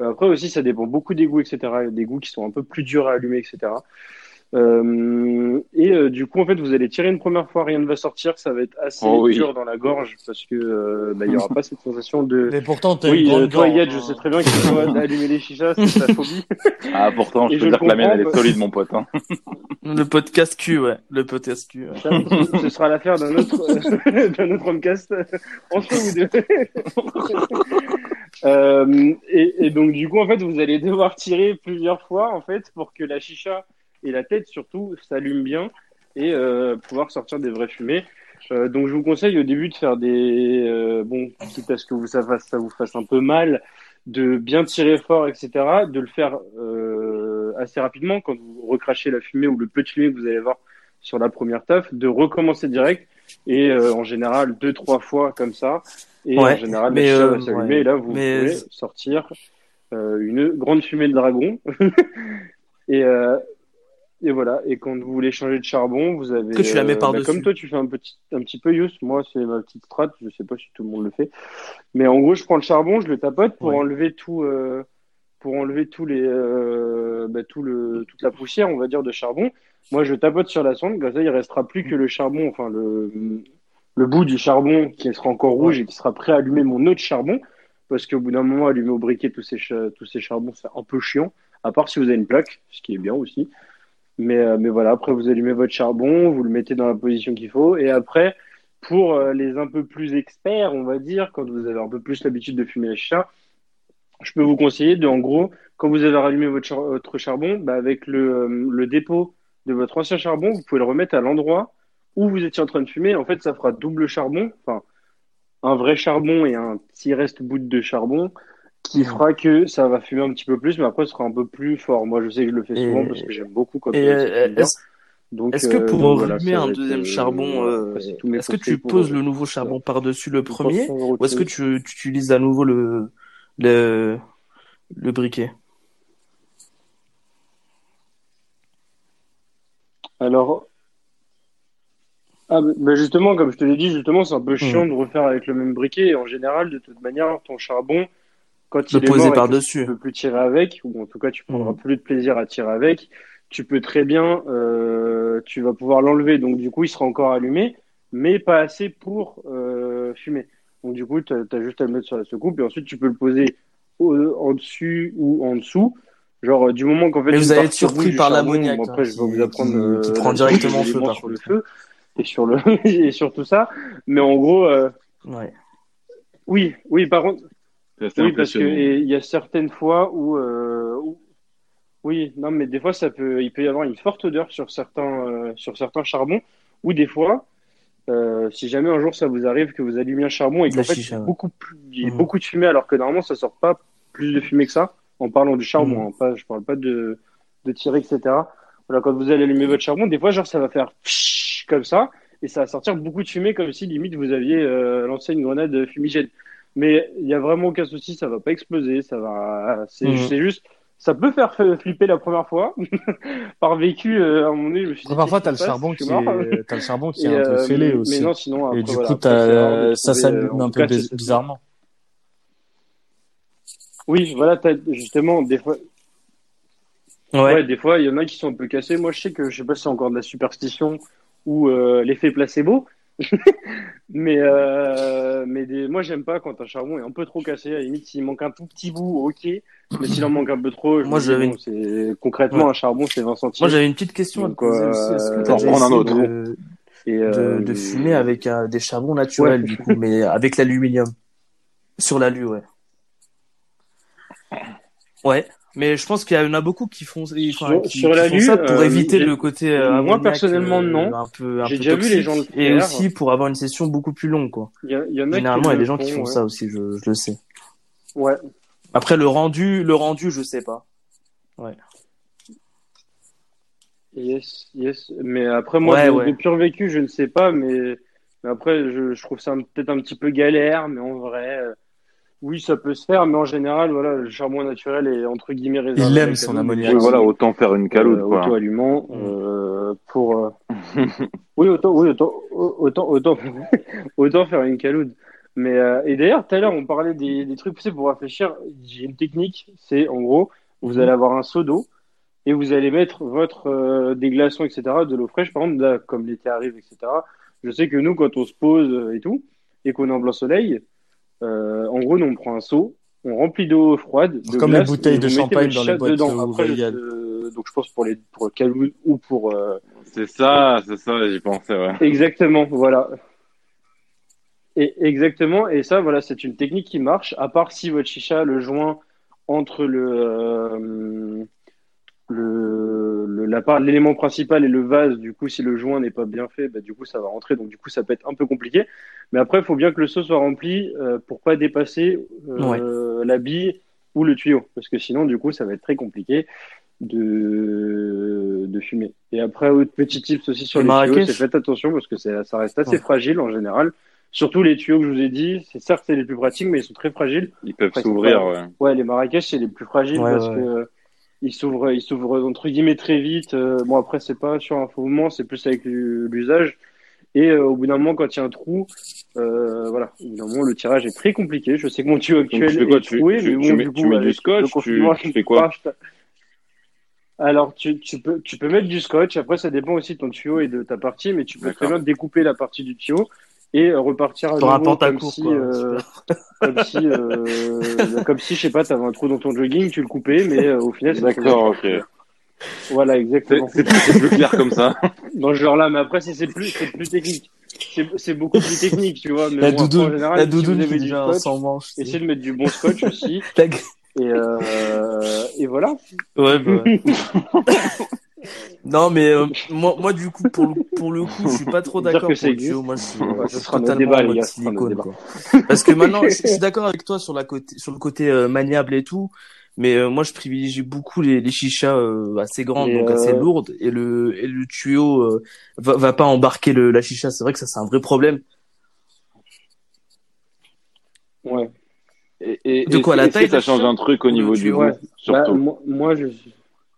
Euh, Après aussi, ça dépend beaucoup des goûts, etc. Des goûts qui sont un peu plus durs à allumer, etc. Euh, et euh, du coup, en fait, vous allez tirer une première fois, rien ne va sortir, ça va être assez Oh oui. dur dans la gorge parce que euh, bah, il y aura pas cette sensation de. Mais pourtant, t'as Oui, une grande euh, toi, Yad, je hein. sais très bien que toi, d'allumer les chichas, c'est ta (laughs) phobie. Ah, pourtant, je Et peux je dire que la mienne, elle est solide, mon pote. Hein. (laughs) Le podcast Q, ouais. Le podcast Q. ouais. Ça, ce- sera l'affaire d'un autre, (laughs) d'un autre podcast entre vous deux. Euh, et, et donc, du coup, en fait, vous allez devoir tirer plusieurs fois, en fait, pour que la chicha et la tête, surtout, s'allument bien et euh, pouvoir sortir des vraies fumées. Euh, donc, je vous conseille au début de faire des, euh, bon, quitte à ce que vous, ça, fasse, ça vous fasse un peu mal, de bien tirer fort, etc., de le faire euh, assez rapidement quand vous recrachez la fumée ou le peu de fumée que vous allez avoir sur la première taf, de recommencer direct et euh, en général deux trois fois comme ça et Ouais, en général mais, euh, va s'allumer ouais. et là vous Mais- pouvez sortir euh, une grande fumée de dragon (laughs) et euh, et voilà et quand vous voulez changer de charbon vous avez Que tu la mets euh, par-dessus. comme toi tu fais un petit un petit peu use moi c'est ma petite strat je sais pas si tout le monde le fait mais en gros je prends le charbon je le tapote pour Ouais. enlever tout euh, pour enlever tous les euh, bah, tout le toute la poussière on va dire de charbon moi, je tapote sur la sonde, comme ça, il restera plus que le charbon, enfin, le, le bout du charbon qui sera encore rouge et qui sera prêt à allumer mon autre charbon. Parce qu'au bout d'un moment, allumer au briquet tous ces, tous ces charbons, c'est un peu chiant. À part si vous avez une plaque, ce qui est bien aussi. Mais, euh, mais voilà, après, vous allumez votre charbon, vous le mettez dans la position qu'il faut. Et après, pour euh, les un peu plus experts, on va dire, quand vous avez un peu plus l'habitude de fumer la chicha, je peux vous conseiller de, en gros, quand vous avez rallumé votre, char- votre charbon, bah, avec le, euh, le dépôt de votre ancien charbon, vous pouvez le remettre à l'endroit où vous étiez en train de fumer. En fait, ça fera double charbon, enfin, un vrai charbon et un petit reste bout de charbon qui fera que ça va fumer un petit peu plus, mais après, ce sera un peu plus fort. Moi, je sais que je le fais Et- souvent parce que j'aime beaucoup quand Et euh, euh, est-ce Donc, est-ce que euh, pour voilà, va un deuxième euh, charbon, euh, est-ce que tu poses euh, le nouveau charbon par-dessus le premier ou est-ce que tu, tu utilises à nouveau le, le, le briquet? Alors, ah, bah, justement, comme je te l'ai dit, justement, c'est un peu chiant de refaire avec le même briquet. Et en général, de toute manière, ton charbon, quand il est mort que par-dessus. tu peux plus tirer avec, ou en tout cas, tu prendras Mhm. plus de plaisir à tirer avec, tu peux très bien, euh, tu vas pouvoir l'enlever. Donc, du coup, il sera encore allumé, mais pas assez pour euh, fumer. Donc, du coup, tu as, juste à le mettre sur la soucoupe et ensuite, tu peux le poser au- en dessus ou en dessous. Genre, euh, du moment qu'en fait, Mais vous allez être surpris par l'ammoniaque, bon, après, hein, je vais qui- vous apprendre qui- euh, qui prend directement feu, par sur le feu et sur le (laughs) et sur tout ça. Mais en gros, euh, Ouais. oui, oui, par contre, oui, parce que impressionnant. et il y a certaines fois où, euh, où- oui, non, mais des fois ça peut, il peut y avoir une forte odeur sur certains, euh, sur certains charbons, ou des fois, euh, si jamais un jour ça vous arrive que vous allumez un charbon et qu'en fait chicha, il y a ouais. beaucoup plus, il y a beaucoup de fumée alors que normalement ça sort pas plus de fumée que ça. En parlant du charbon, Mhm. hein, pas, je parle pas de, de tirer, etc. Voilà, quand vous allez allumer votre charbon, des fois genre ça va faire pshhh comme ça et ça va sortir beaucoup de fumée comme si limite vous aviez euh, lancé une grenade fumigène. Mais il y a vraiment aucun souci, ça va pas exploser, ça va, c'est Mhm. juste, ça peut faire flipper la première fois. (laughs) Par vécu, euh, à un moment donné, je me suis dit, Parfois, (laughs) t'as le charbon qui est, t'as le charbon qui est un peu euh, fêlé aussi. Mais non, sinon, après, Et du voilà, coup, après, ça s'allume euh, un peu cas, bizarrement. Oui, voilà, justement, des fois, Ouais. ouais, des fois, il y en a qui sont un peu cassés. Moi, je sais que, je sais pas si c'est encore de la superstition ou euh, l'effet placebo. Mais euh, mais des... moi, j'aime pas quand un charbon est un peu trop cassé. À la limite, s'il manque un tout petit bout, ok. Mais s'il en manque un peu trop, je Moi, j'avais bon, concrètement un charbon, c'est 20 centimes. Moi, j'avais une petite question Donc, euh. Est-ce que un autre. de, Et, de, euh, de fumer avec euh, des charbons naturels, Ouais. du coup, mais avec l'aluminium? Sur l'alu, ouais. Ouais. Mais je pense qu'il y en a beaucoup qui font, Sur- qui, sur qui l'alu, font ça pour euh, éviter le côté euh, moi, personnellement, euh, non. J'ai déjà vu les gens le Et faire. aussi pour avoir une session beaucoup plus longue, quoi. il y, a- il y en a Généralement, il y a des gens qui font, ouais. ça aussi, je, je le sais. Ouais. Après, le rendu, le rendu, je sais pas. Yes, yes. Mais après, moi, Ouais, de, ouais. de pur vécu, je ne sais pas, mais, mais après, je, je trouve ça peut-être un petit peu galère, mais en vrai, euh, oui, ça peut se faire, mais en général, voilà, le charbon naturel est entre guillemets réservé. Il aime son calotte, ammoniaque. Oui, donc, voilà, autant faire une caloute, euh, quoi. auto-allumant, Mm. euh, pour, euh, (laughs) oui, autant, oui, autant, autant, autant, (laughs) autant faire une caloute. Mais euh, et d'ailleurs, tout à l'heure, on parlait des, des trucs poussés pour réfléchir. J'ai une technique, c'est en gros, vous allez avoir un seau d'eau et vous allez mettre votre euh, des glaçons, etc., de l'eau fraîche, par exemple, là, comme l'été arrive, etc. Je sais que nous, quand on se pose euh, et tout, et qu'on est en blanc soleil, euh, en gros, nous, on prend un seau, on remplit d'eau froide, de Comme les glace, bouteilles et de champagne dans les boîtes dedans. Après, je- euh, donc je pense pour les pour le calou ou pour euh, C'est ça, c'est ça, j'y pensais, ouais. Exactement, voilà. Et exactement, et ça, voilà, c'est une technique qui marche, à part si votre chicha, le joint entre le, euh, le, le- la part, l'élément principal et le vase, du coup, si le joint n'est pas bien fait, bah, du coup, ça va rentrer, donc du coup, ça peut être un peu compliqué. Mais après, il faut bien que le seau soit rempli euh, pour pas dépasser euh, la bille ou le tuyau, parce que sinon, du coup, ça va être très compliqué de, de fumer. Et après, autre petit tips aussi sur Le les tuyaux, c'est faites attention parce que ça reste assez Ouais. fragile en général. Surtout les tuyaux que je vous ai dit, c'est certes c'est les plus pratiques, mais ils sont très fragiles. Ils peuvent s'ouvrir, ouais. Ouais, les Marrakech c'est les plus fragiles Ouais, parce ouais, que ils s'ouvrent, ils s'ouvrent entre guillemets très vite. Euh, bon après c'est pas sur un faux mouvement, c'est plus avec l'u- l'usage. Et euh, au bout d'un moment, quand il y a un trou, euh, voilà, au bout d'un moment le tirage est très compliqué. Je sais que mon tuyau actuel tu fais quoi? Est tu, troué, tu, mais bon, tu mets, du coup, mets du avec scotch tu, fais quoi? (laughs) Alors, tu, tu, peux, tu peux mettre du scotch. Après, ça dépend aussi de ton tuyau et de ta partie, mais tu peux très bien découper la partie du tuyau et euh, repartir à Sur un nouveau comme si, quoi. euh, (laughs) comme si, euh, comme si, je sais pas, t'avais un trou dans ton jogging, tu le coupais, mais euh, au final, c'est D'accord, ok. Voilà, exactement. c'est- plus clair comme ça. (laughs) Dans ce genre-là, mais après, c'est plus, c'est plus technique. C'est c'est beaucoup plus technique, tu vois. Mais La bon, après, en doudoune, général, la si vous doudoune avez du scotch, manche. sais. essayez de mettre du bon scotch aussi. (laughs) Et, euh, et voilà. Ouais, bah. Non, mais euh, moi, moi, du coup, pour le, pour le coup, je suis pas trop (laughs) d'accord pour tuyau. Moi, je suis, Ouais, je suis totalement débat, mode silicone, quoi. Parce que maintenant, je, je suis d'accord avec toi sur la côté, sur le côté euh, maniable et tout. Mais euh, moi, je privilégie beaucoup les, les chichas euh, assez grandes, Et, donc assez euh, lourdes, et le, et le tuyau euh, va, va pas embarquer le, la chicha. C'est vrai que ça, c'est un vrai problème. Ouais. Et, et, De quoi, la taille que ça change un truc au niveau du tuyau? goût, Ouais. Bah, surtout moi, moi, je.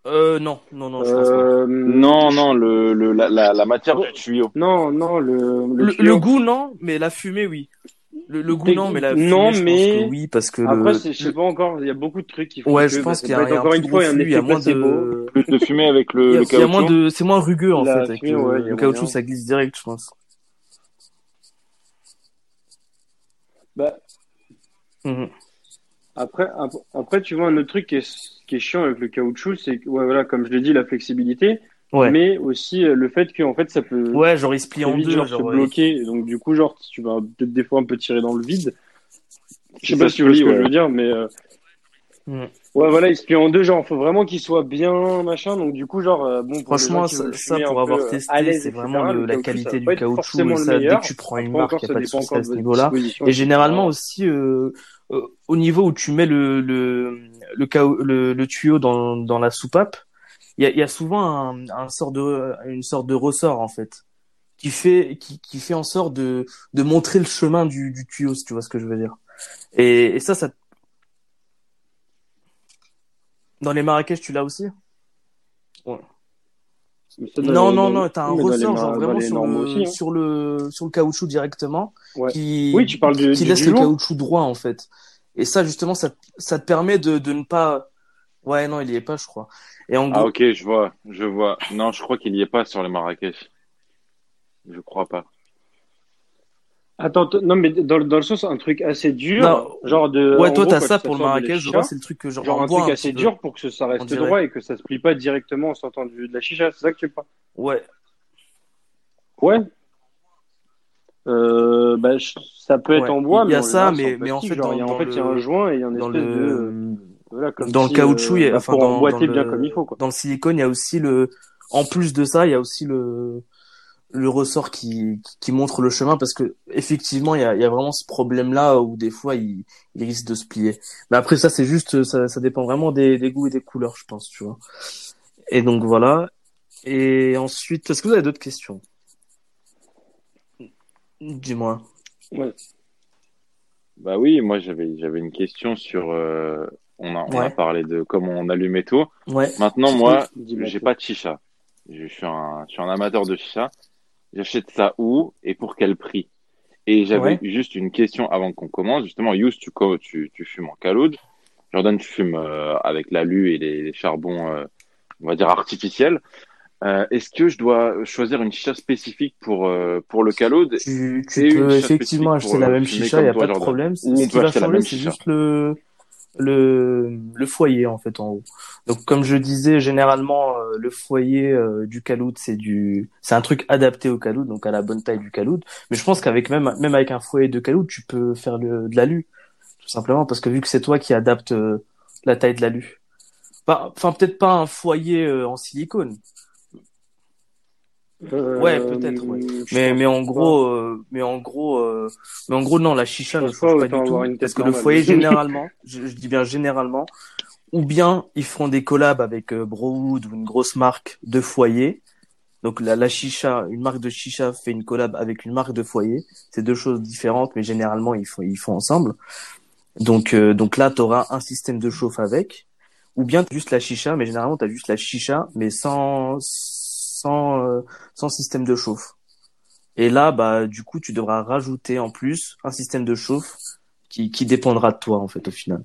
Euh, non, non, non, je pense pas. Euh, Non, non, le, le, la, la, la matière du tuyau. Non, non, le, le, Le, goût, non, mais la fumée, oui. Le, le goût, non, mais la fumée, non, je mais- pense que oui, parce que Après, je sais pas encore, il y a beaucoup de trucs qui font Ouais, que, je pense qu'il y a, y encore une fois, il y a moins de... Plus de fumée avec le, le il y a moins caoutchouc. de, c'est moins rugueux en La fait. Fumée, ouais, le caoutchouc, ça glisse direct, je pense. Bah, Mhm. Après, ap- après, tu vois, un autre truc qui est, qui est chiant avec le caoutchouc, c'est ouais, voilà, comme je l'ai dit, la flexibilité, Ouais. mais aussi euh, le fait que, en fait, ça peut Ouais, genre il se plie en vite, deux, genre, genre. se bloquer. Et donc, du coup, genre, tu vas peut-être des fois un peu tirer dans le vide. Je sais pas si vous voyez ce que je veux dire, mais, euh, Mm. ouais, voilà, il se plie en deux, genre, faut vraiment qu'il soit bien, machin. Donc, du coup, genre, euh, bon, Franchement, ça, pour avoir euh, testé, c'est vraiment le- la qualité du caoutchouc. Et ça, dès meilleur. que tu prends une marque, il n'y a pas de souci à ce niveau-là. Et généralement aussi, euh, euh, au niveau où tu mets le, le, le, le, le tuyau dans, dans la soupape, il y a, y a souvent un, un sort de, une sorte de ressort en fait, qui fait, qui, qui fait en sorte de, de montrer le chemin du, du tuyau, si tu vois ce que je veux dire. Et, et ça, ça. Dans les Marrakech, tu l'as aussi dans Non, les- non, non, t'as un mais ressort genre vraiment les sur normes le, aussi, hein. sur le, sur le caoutchouc directement, Ouais. qui, Oui, tu parles du- qui du- laisse du le caoutchouc droit en fait. Et ça, justement, ça, ça te permet de, de ne pas. Ouais, non, il y est pas, je crois. Et en Ah, ok, je vois, je vois. Non, je crois qu'il y est pas sur les Marrakech. Je crois pas. Attends, non, mais dans, le- dans le sens, un truc assez dur, Non. genre de. ouais, toi, t'as ça pour le Marrakech, je vois, c'est le truc que genre, Genre en un truc un assez dur pour que ça reste droit et que ça se plie pas directement en sortant de la chicha, c'est ça que tu parles Ouais. Ouais. Euh, bah, je- ça peut être Ouais. en bois, Il y mais a ça, mais- mais en fait, genre, dans- il y a, en fait, il y a un joint et il y a Dans espèce de, voilà, comme dans le caoutchouc, il y a- bah, enfin, dans, dans bien le- comme il faut, quoi. dans le silicone, il y a aussi le, en plus de ça, il y a aussi le, le ressort qui, qui montre le chemin parce que effectivement, il y a, il y a vraiment ce problème-là où des fois, il, il risque de se plier. Mais après, ça, c'est juste, ça, ça dépend vraiment des, des goûts et des couleurs, je pense, tu vois. Et donc, voilà. Et ensuite, est-ce que vous avez d'autres questions? Dis-moi. Ouais. Bah oui, moi j'avais j'avais une question sur. euh, on a on a parlé de comment on allume et tout. Ouais. Maintenant, moi, j'ai pas de chicha. Je suis un je suis un amateur de chicha. J'achète ça où et pour quel prix? Et j'avais Ouais. juste une question avant qu'on commence. Justement, Yous, tu, tu, tu fumes en caloud. Jordan, tu fumes euh, avec l'alu et les, les charbons, euh, on va dire, artificiels. Euh, Est-ce que je dois choisir une chicha spécifique pour, euh, pour le caloud Tu, peux effectivement acheter pour, la même chicha, il n'y a pas de problème. Ce qui va changer, c'est juste le, le, le foyer, en fait, en haut. Donc, comme je disais, généralement, euh, le foyer euh, du caloud, c'est du, c'est un truc adapté au caloud, donc à la bonne taille du caloud. Mais je pense qu'avec même, même avec un foyer de caloud, tu peux faire le, de l'alu, tout simplement, parce que vu que c'est toi qui adapte euh, la taille de l'alu. Enfin, peut-être pas un foyer euh, en silicone, Ouais, peut-être, ouais. Euh, Mais mais en gros euh, mais en gros euh, mais en gros non la chicha ne change pas du tout. parce que le foyer (laughs) généralement je, je dis bien généralement ou bien ils feront des collabs avec euh, Browood ou une grosse marque de foyer. Donc la, la chicha une marque de chicha fait une collab avec une marque de foyer. C'est deux choses différentes mais généralement ils font ils font ensemble. Donc euh, donc là tu auras un système de chauffe avec. Ou bien t'as juste la chicha mais généralement tu as juste la chicha mais sans sans euh, sans système de chauffe et là, bah, du coup, tu devras rajouter en plus un système de chauffe qui, dépendra de toi, en fait, au final.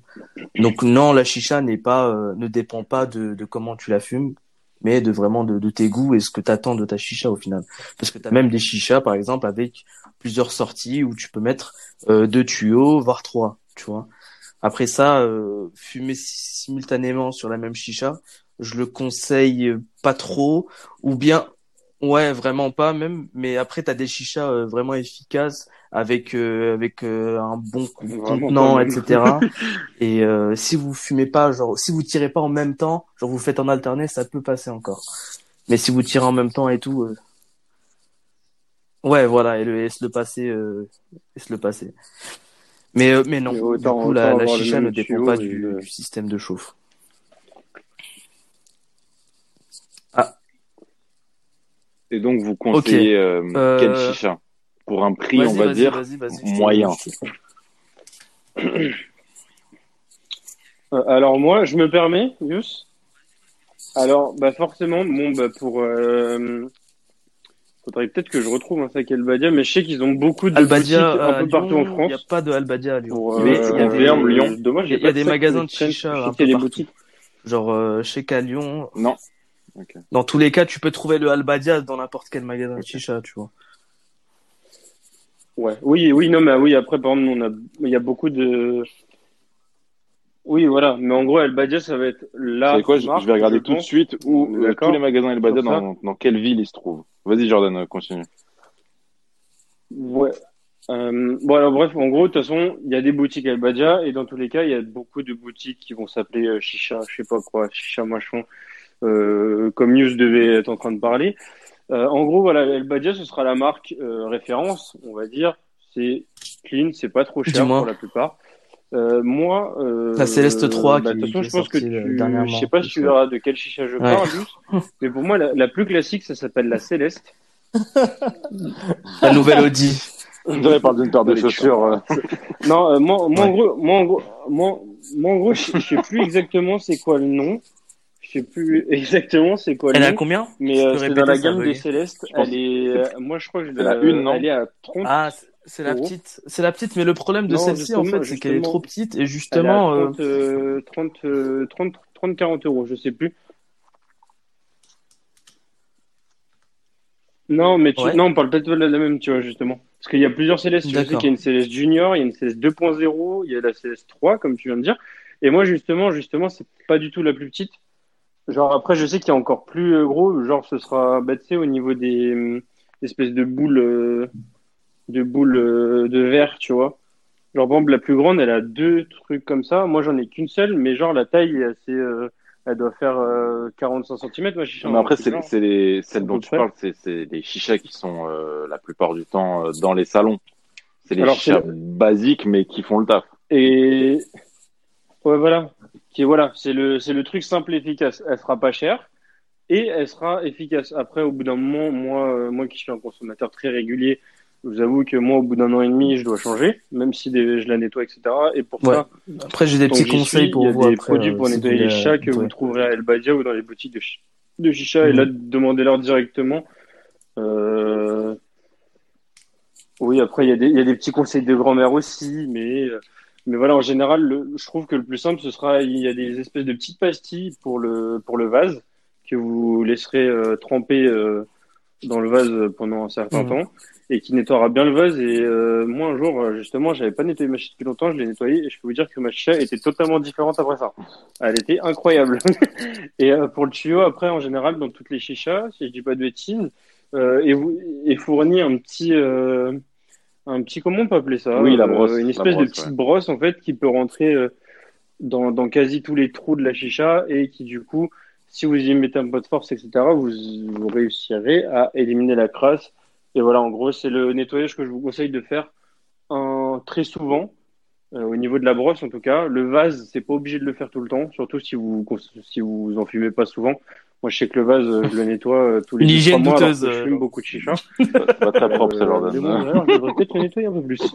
Donc, non, la chicha n'est pas, euh, ne dépend pas de, comment tu la fumes, mais de vraiment de, de tes goûts et ce que tu attends de ta chicha, au final. Parce que tu as même des chichas, par exemple, avec plusieurs sorties où tu peux mettre euh, deux tuyaux, voire trois, tu vois. Après ça, fumer simultanément sur la même chicha, je le conseille pas trop, ou bien Ouais, vraiment pas même. Mais après, t'as des chichas euh, vraiment efficaces avec euh, avec euh, un bon contenant, etc. Et (laughs) si vous fumez pas, genre si vous tirez pas en même temps, genre vous faites en alterné, ça peut passer encore. Mais si vous tirez en même temps et tout, ouais, voilà, et le et se le passer, et se le passer. Mais mais non, Mais du coup la, chicha ne dépend pas et du, le- du système de chauffe. Et donc, vous conseillez euh, Euh, quelle chicha Pour un prix, on va dire, vas-y, je te- moyen. je (clears throat) Euh, alors moi, je me permets, Yus. Alors, bah forcément, bon, bah pour, euh, faudrait peut-être que je retrouve un sac Albadia, mais je sais qu'ils ont beaucoup de Albadia boutiques un peu partout en Lyon, France. il n'y a pas de Albadia à Lyon. Pour, Mais euh, il y a des, Auvergne, Lyon. Dommage, il y a- y a des magasins de chicha je sais un y peu partout. boutiques. Genre euh, chez qu'à Lyon. Non. Dans tous les cas, tu peux trouver le Albadia dans n'importe quel magasin de chicha, tu vois. Ouais. Oui, oui, non, mais oui, après, par exemple, on a, il y a beaucoup de, oui, voilà. Mais en gros, Albadia, ça va être la C'est quoi je, marque, je vais regarder je tout de suite où euh, tous les magasins Elbadia dans, dans quelle ville ils se trouvent. Vas-y Jordan, euh, continue. Ouais. Euh, bon, alors bref, en gros, de toute façon, il y a des boutiques Albadia et dans tous les cas, il y a beaucoup de boutiques qui vont s'appeler euh, Chicha, je sais pas quoi, Chicha machin, euh, comme News devait être en train de parler. Euh, en gros, voilà, Albadia, ce sera la marque euh, référence, on va dire. C'est clean, c'est pas trop cher pour la plupart. Euh, moi, euh, La Céleste 3 bah, qui- de toute façon, je pense que euh, tu, dernièrement, je sais pas si tu verras de quelle chicha je Ouais. parle, (laughs) mais pour moi, la, la plus classique, ça s'appelle la Céleste. La nouvelle Audi. On dirait parle d'une paire de chaussures. euh. Non, euh, moi, moi, en gros, moi, en gros, moi, moi, en gros, je, je sais plus exactement c'est quoi le nom. Je sais plus (laughs) exactement c'est quoi le Elle a nom. combien Mais euh, c'est dans la gamme des Célestes. Elle est, euh, (laughs) moi, je crois que je C'est la une, non Elle est à 30. Ah, c'est- la euros. petite. C'est la petite, mais le problème de celle-ci, en justement, fait, c'est qu'elle est justement. trop petite et elle est à justement, euh, 30, euh, 30, euh, 30, 30, 40 euros, je sais plus. Non, mais tu, Ouais. non, on parle peut-être de la même, tu vois, justement. Parce qu'il y a plusieurs Célestes. Je sais qu'il y a une Céleste Junior, il y a une Céleste 2.0, il y a la Céleste 3, comme tu viens de dire. Et moi, justement, justement, c'est pas du tout la plus petite. Genre, après, je sais qu'il y a encore plus euh, gros. Genre, ce sera, bah, tu sais, au niveau des euh, espèces de boules, euh, de boules euh, de verre, tu vois. Genre, exemple, la plus grande, elle a deux trucs comme ça. Moi, j'en ai qu'une seule, mais genre, la taille est assez, euh, elle doit faire euh, 45 cm, chicha. Mais après, c'est c'est les celles dont tu parles, c'est c'est des chichas qui sont euh, la plupart du temps euh, dans les salons. C'est les Alors, chichas basiques mais qui font le taf. Et ouais, voilà. Qui voilà, c'est le c'est le truc simple et efficace. Elle sera pas chère et elle sera efficace. Après, au bout d'un moment, moi euh, moi qui suis un consommateur très régulier, je vous avoue que moi, au bout d'un an et demi, je dois changer, même si des- je la nettoie, etc. Et pour Ouais. ça, après, j'ai des petits conseils suis, pour il y a vous des après. produits euh, pour si nettoyer vous les chichas que euh, vous trouverez à El Badia ou dans les boutiques de, de chicha. Et Mhm. là, demandez-leur directement. Euh, Oui, après, il y, a des, il y a des petits conseils de grand-mère aussi, mais, euh, mais voilà, en général, le, je trouve que le plus simple, ce sera, il y a des espèces de petites pastilles pour le, pour le vase que vous laisserez euh, tremper euh, dans le vase pendant un certain Mhm. temps et qui nettoiera bien le vase. Et euh, moi, un jour, euh, justement, j'avais pas nettoyé ma chicha depuis longtemps, je l'ai nettoyée et je peux vous dire que ma chicha était totalement différente après ça. Elle était incroyable. (laughs) et euh, pour le tuyau, après, en général, dans toutes les chichas, si je dis pas de bêtises, euh, et, vous, et fournit un petit, euh, un petit, comment on peut appeler ça Oui, la Euh, brosse, Une espèce brosse, de petite ouais. brosse, en fait, qui peut rentrer euh, dans, dans quasi tous les trous de la chicha et qui, du coup, si vous y mettez un peu de force, etc., vous, vous réussirez à éliminer la crasse. Et voilà, en gros, c'est le nettoyage que je vous conseille de faire un, très souvent, euh, au niveau de la brosse en tout cas. Le vase, c'est pas obligé de le faire tout le temps, surtout si vous si vous en fumez pas souvent. Moi, je sais que le vase, euh, je le nettoie euh, tous les Une deux, hygiène trois mois, alors douteuse, que je euh, fume beaucoup de chicha. C'est (laughs) pas très propre, ça, Euh, Jordan. de mon vrai, je devrais peut-être le nettoyer un peu plus.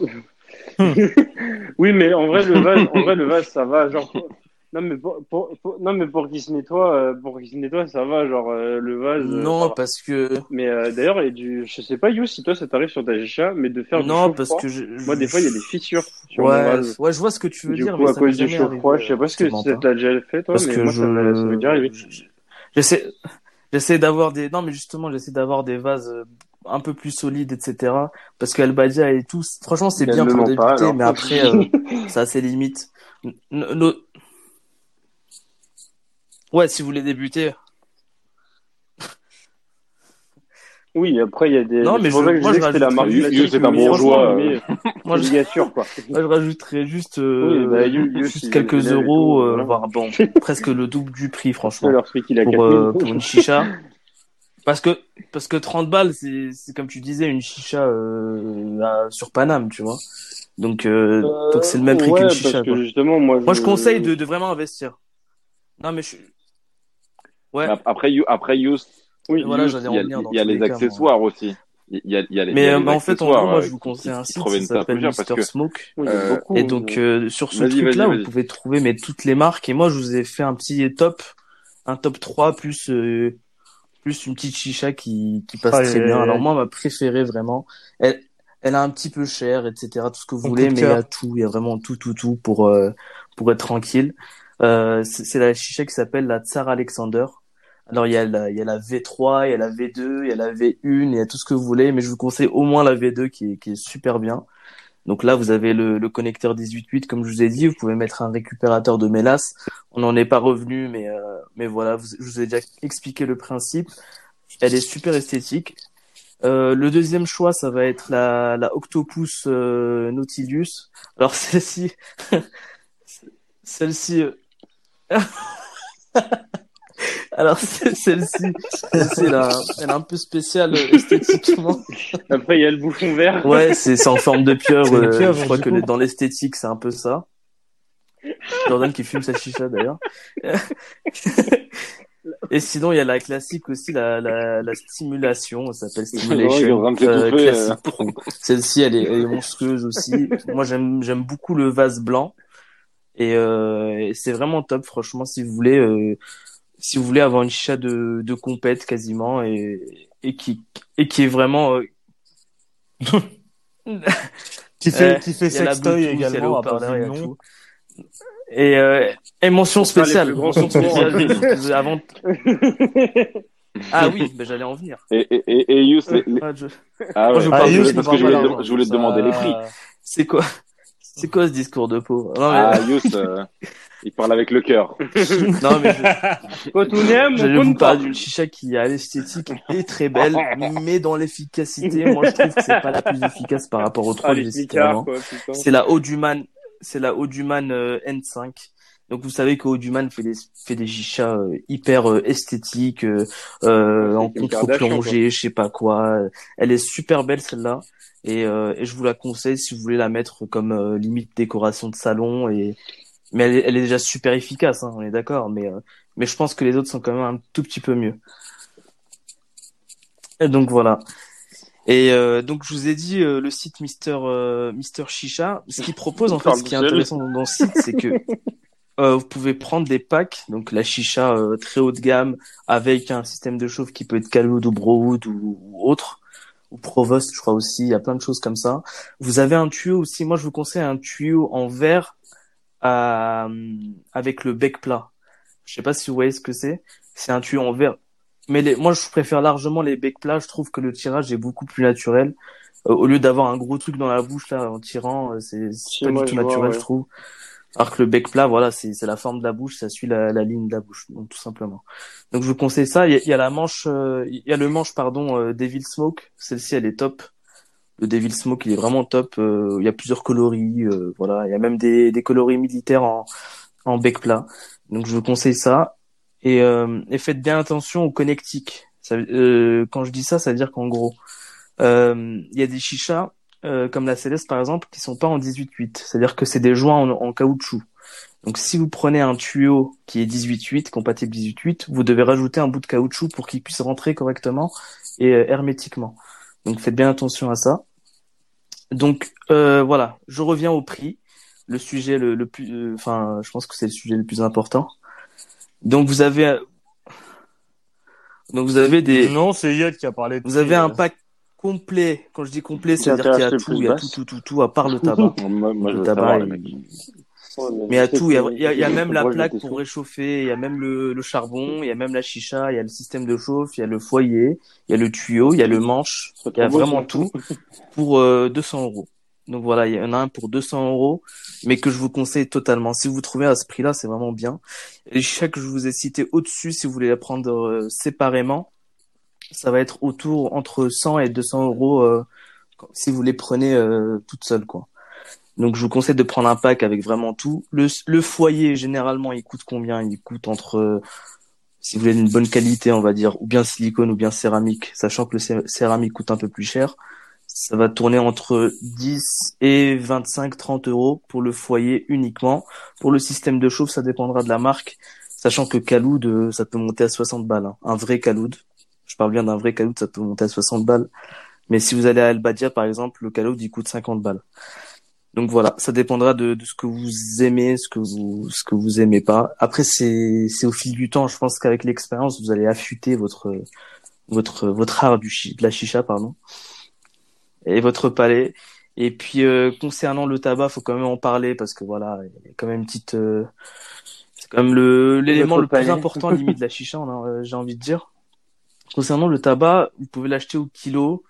(laughs) oui, mais en vrai, le vase, en vrai, le vase, ça va, genre. Non mais pour, pour, pour- non mais pour qu'il se nettoie, euh, pour qu'il se nettoie, ça va, genre euh, le vase. euh, Non, parce que Mais euh, d'ailleurs, il y a du, je sais pas, You, si toi ça t'arrive sur ta chicha, mais de faire du non, parce froid. que je, Moi, des fois, il y a des fissures sur mon ouais, vase. ouais, je vois ce que tu veux Du dire, coup, mais à ça cause du chaud froid, je sais pas euh, ce que je te mens ça pas. t'a déjà fait, toi, parce mais que moi, je, ça m'est déjà arrivé. je- j'essaie, j'essaie d'avoir des, non, mais justement, j'essaie d'avoir des vases euh, un peu plus solides, etc. Parce qu'Albadia et tout, franchement, c'est bien pour débuter, pas, mais après, euh, (laughs) ça a ses limites. Nos- Ouais, si vous voulez débuter. Oui, après, il y a des. Non, mais je- que je moi, disais je que la marque c'est un euh. mais Moi, je, obligatoire, quoi. (laughs) moi, je rajouterais juste, euh, Oui, bah, You- You, juste quelques euros, euh, voilà. voire bon, (laughs) presque le double du prix, franchement. leur prix qu'il a pour, 4000. euh, pour une chicha. Parce que, parce que 30 balles, c'est, c'est comme tu disais, une chicha euh, sur Paname, tu vois. Donc, euh, Euh, donc c'est le même prix ouais, qu'une parce chicha. que justement, moi, Moi, je conseille de, de vraiment investir. Non, mais je... Ouais, Après, You, après You, Oui, voilà, j'allais il en y a, venir dans il y a tous les les cas, accessoires aussi. Il y a, il y a les, y mais, a euh, les mais en fait, en gros, moi, euh, je vous qui- conseille qui- un qui site, pas s'appelle que, Smoke. Oui, Euh, beaucoup. Et donc, euh, sur ce truc-là, vous pouvez trouver mais, toutes les marques. Et moi, je vous ai fait un petit top, un top 3 plus, euh, plus une petite chicha qui, qui passe Aïe, très bien. aïe. Alors moi, ma préférée, vraiment, elle, elle a un petit peu cher, etc., tout ce que vous voulez, mais il y a tout, il y a vraiment tout, tout, tout pour, euh, pour être tranquille. Euh, c'est c'est la chicha qui s'appelle la Tsar Alexander. Alors, il y a la, il y a la V3, il y a la V2, il y a la V1, il y a tout ce que vous voulez, mais je vous conseille au moins la V2 qui est, qui est super bien. Donc là, vous avez le, le connecteur 18.8, comme je vous ai dit. Vous pouvez mettre un récupérateur de mélasse. On n'en est pas revenu, mais, euh, mais voilà, je vous ai déjà expliqué le principe. Elle est super esthétique. Euh, le deuxième choix, ça va être la, la Octopus euh, Nautilus. Alors (laughs) celle-ci, celle-ci. (laughs) euh, Alors c'est- celle-ci, celle-ci, elle, a- elle est un peu spéciale euh, esthétiquement. Après, il y a le bouffon vert. Ouais, c'est c'est en forme de pieuvre. C'est euh, pieuvre, je crois que dans l'esthétique, c'est un peu ça. Jordan qui fume sa chicha d'ailleurs. Et sinon, il y a la classique aussi, la, la, la stimulation. Ça s'appelle Stimulation euh, Pro. Celle-ci, elle est, elle est monstrueuse aussi. Moi, j'aime j'aime beaucoup le vase blanc. Et, euh, et c'est vraiment top, franchement, si vous voulez, euh, si vous voulez avoir une chicha de, de compète quasiment et, et qui et qui est vraiment euh, (laughs) Qui fait, qui fait sextoy également, à part nom. tout. Et, euh, et mention spéciale. mention avant. (laughs) Ah oui, ben j'allais en venir. Et, et, et, les- Ah, je- ah ouais, Ah, Yous, parce que je voulais, te- je voulais te ça- demander les prix. C'est quoi C'est quoi ce discours de Non mais, Ah, Yous, euh, (laughs) il parle avec le cœur. (laughs) non, mais je- Quand on aime, j'allais on vous parler d'une chicha qui à l'esthétique est très belle, mais dans l'efficacité, moi je trouve que c'est pas la plus efficace par rapport aux trois Ah. C'est la Oduman, c'est la Oduman euh, N5. Donc vous savez que Oduman fait des fait des chichas euh, hyper euh, esthétiques euh, euh, en contre-plongée, je sais pas quoi. Elle est super belle celle-là et, euh, et je vous la conseille si vous voulez la mettre comme euh, limite décoration de salon et mais elle est, elle est déjà super efficace, hein, on est d'accord. Mais euh, mais je pense que les autres sont quand même un tout petit peu mieux. Et donc voilà. Et euh, donc je vous ai dit euh, le site Mister euh, Mister Chicha. Ce qu'il propose en (laughs) fait, ce qui est intéressant dans le site, c'est que (laughs) euh, vous pouvez prendre des packs, donc la chicha euh, très haut de gamme avec un système de chauffe qui peut être Caloud ou Browood ou, ou autre, ou Provost, je crois aussi. Il y a plein de choses comme ça. Vous avez un tuyau aussi. Moi, je vous conseille un tuyau en verre à, avec le bec plat. Je sais pas si vous voyez ce que c'est. C'est un tuyau en verre. Mais les, moi, je préfère largement les becs plats. Je trouve que le tirage est beaucoup plus naturel. Euh, au lieu d'avoir un gros truc dans la bouche là en tirant, euh, c'est pas du tout naturel, je trouve. Alors que le bec plat, voilà, c'est la forme de la bouche, ça suit la, la ligne de la bouche, donc tout simplement. Donc je vous conseille ça. Il y a, il y a la manche, euh, il y a le manche, pardon, euh, Devil Smoke. Celle-ci, elle est top. Le Devil Smoke, il est vraiment top. Euh, il y a plusieurs coloris, voilà. Il y a même des, des coloris militaires en, en bec plat. Donc je vous conseille ça. Et, et faites bien attention au connectique. Ça, quand je dis ça, ça veut dire qu'en gros, il y a des chichas euh, comme la Céleste par exemple, qui sont pas en 18-8. C'est-à-dire que c'est des joints en, caoutchouc. Donc si vous prenez un tuyau qui est 18-8, compatible 18-8, vous devez rajouter un bout de caoutchouc pour qu'il puisse rentrer correctement et euh, hermétiquement. Donc faites bien attention à ça. Donc euh, voilà, je reviens au prix, le sujet le, le plus, enfin je pense que c'est le sujet le plus important. Donc vous avez, donc vous avez des. Non, c'est Yad qui a parlé. De vous avez un pack complet. Quand je dis complet, c'est-à-dire qu'il y a tout, il y a tout, tout, tout, tout, à part le tabac. le tabac, mais il y a tout, il y a, il y a, même la plaque pour réchauffer, il y a même le, le, charbon, il y a même la chicha, il y a le système de chauffe, il y a le foyer, il y a le tuyau, il y a le manche, il y a vraiment tout pour euh, 200 euros. Donc voilà, il y en a un pour 200 euros, mais que je vous conseille totalement. Si vous trouvez à ce prix-là, c'est vraiment bien. Les chichas que je vous ai cités au-dessus, si vous voulez les prendre euh, séparément, ça va être autour entre 100 et 200 euros euh, si vous les prenez euh, toutes seules quoi. Donc je vous conseille de prendre un pack avec vraiment tout. Le, foyer généralement il coûte combien? Il coûte entre si vous voulez une bonne qualité on va dire ou bien silicone ou bien céramique, sachant que le céramique coûte un peu plus cher. Ça va tourner entre 10 et 25 30 euros pour le foyer uniquement. Pour le système de chauffe ça dépendra de la marque, sachant que Kaloud euh, ça peut monter à 60 balles, hein. un vrai Kaloud je parle bien d'un vrai caloud, ça peut monter à 60 balles. Mais si vous allez à Albadia, par exemple, le caloud, il coûte 50 balles. Donc voilà, ça dépendra de, de, ce que vous aimez, ce que vous ce que vous aimez pas. Après, c'est c'est au fil du temps. Je pense qu'avec l'expérience, vous allez affûter votre votre votre art du de la chicha, pardon, et votre palais. Et puis euh, concernant le tabac, faut quand même en parler parce que voilà, il y a quand même une petite, euh, c'est quand même le l'élément le plus important limite de la chicha, euh, j'ai envie de dire. Concernant le tabac, vous pouvez l'acheter au kilo,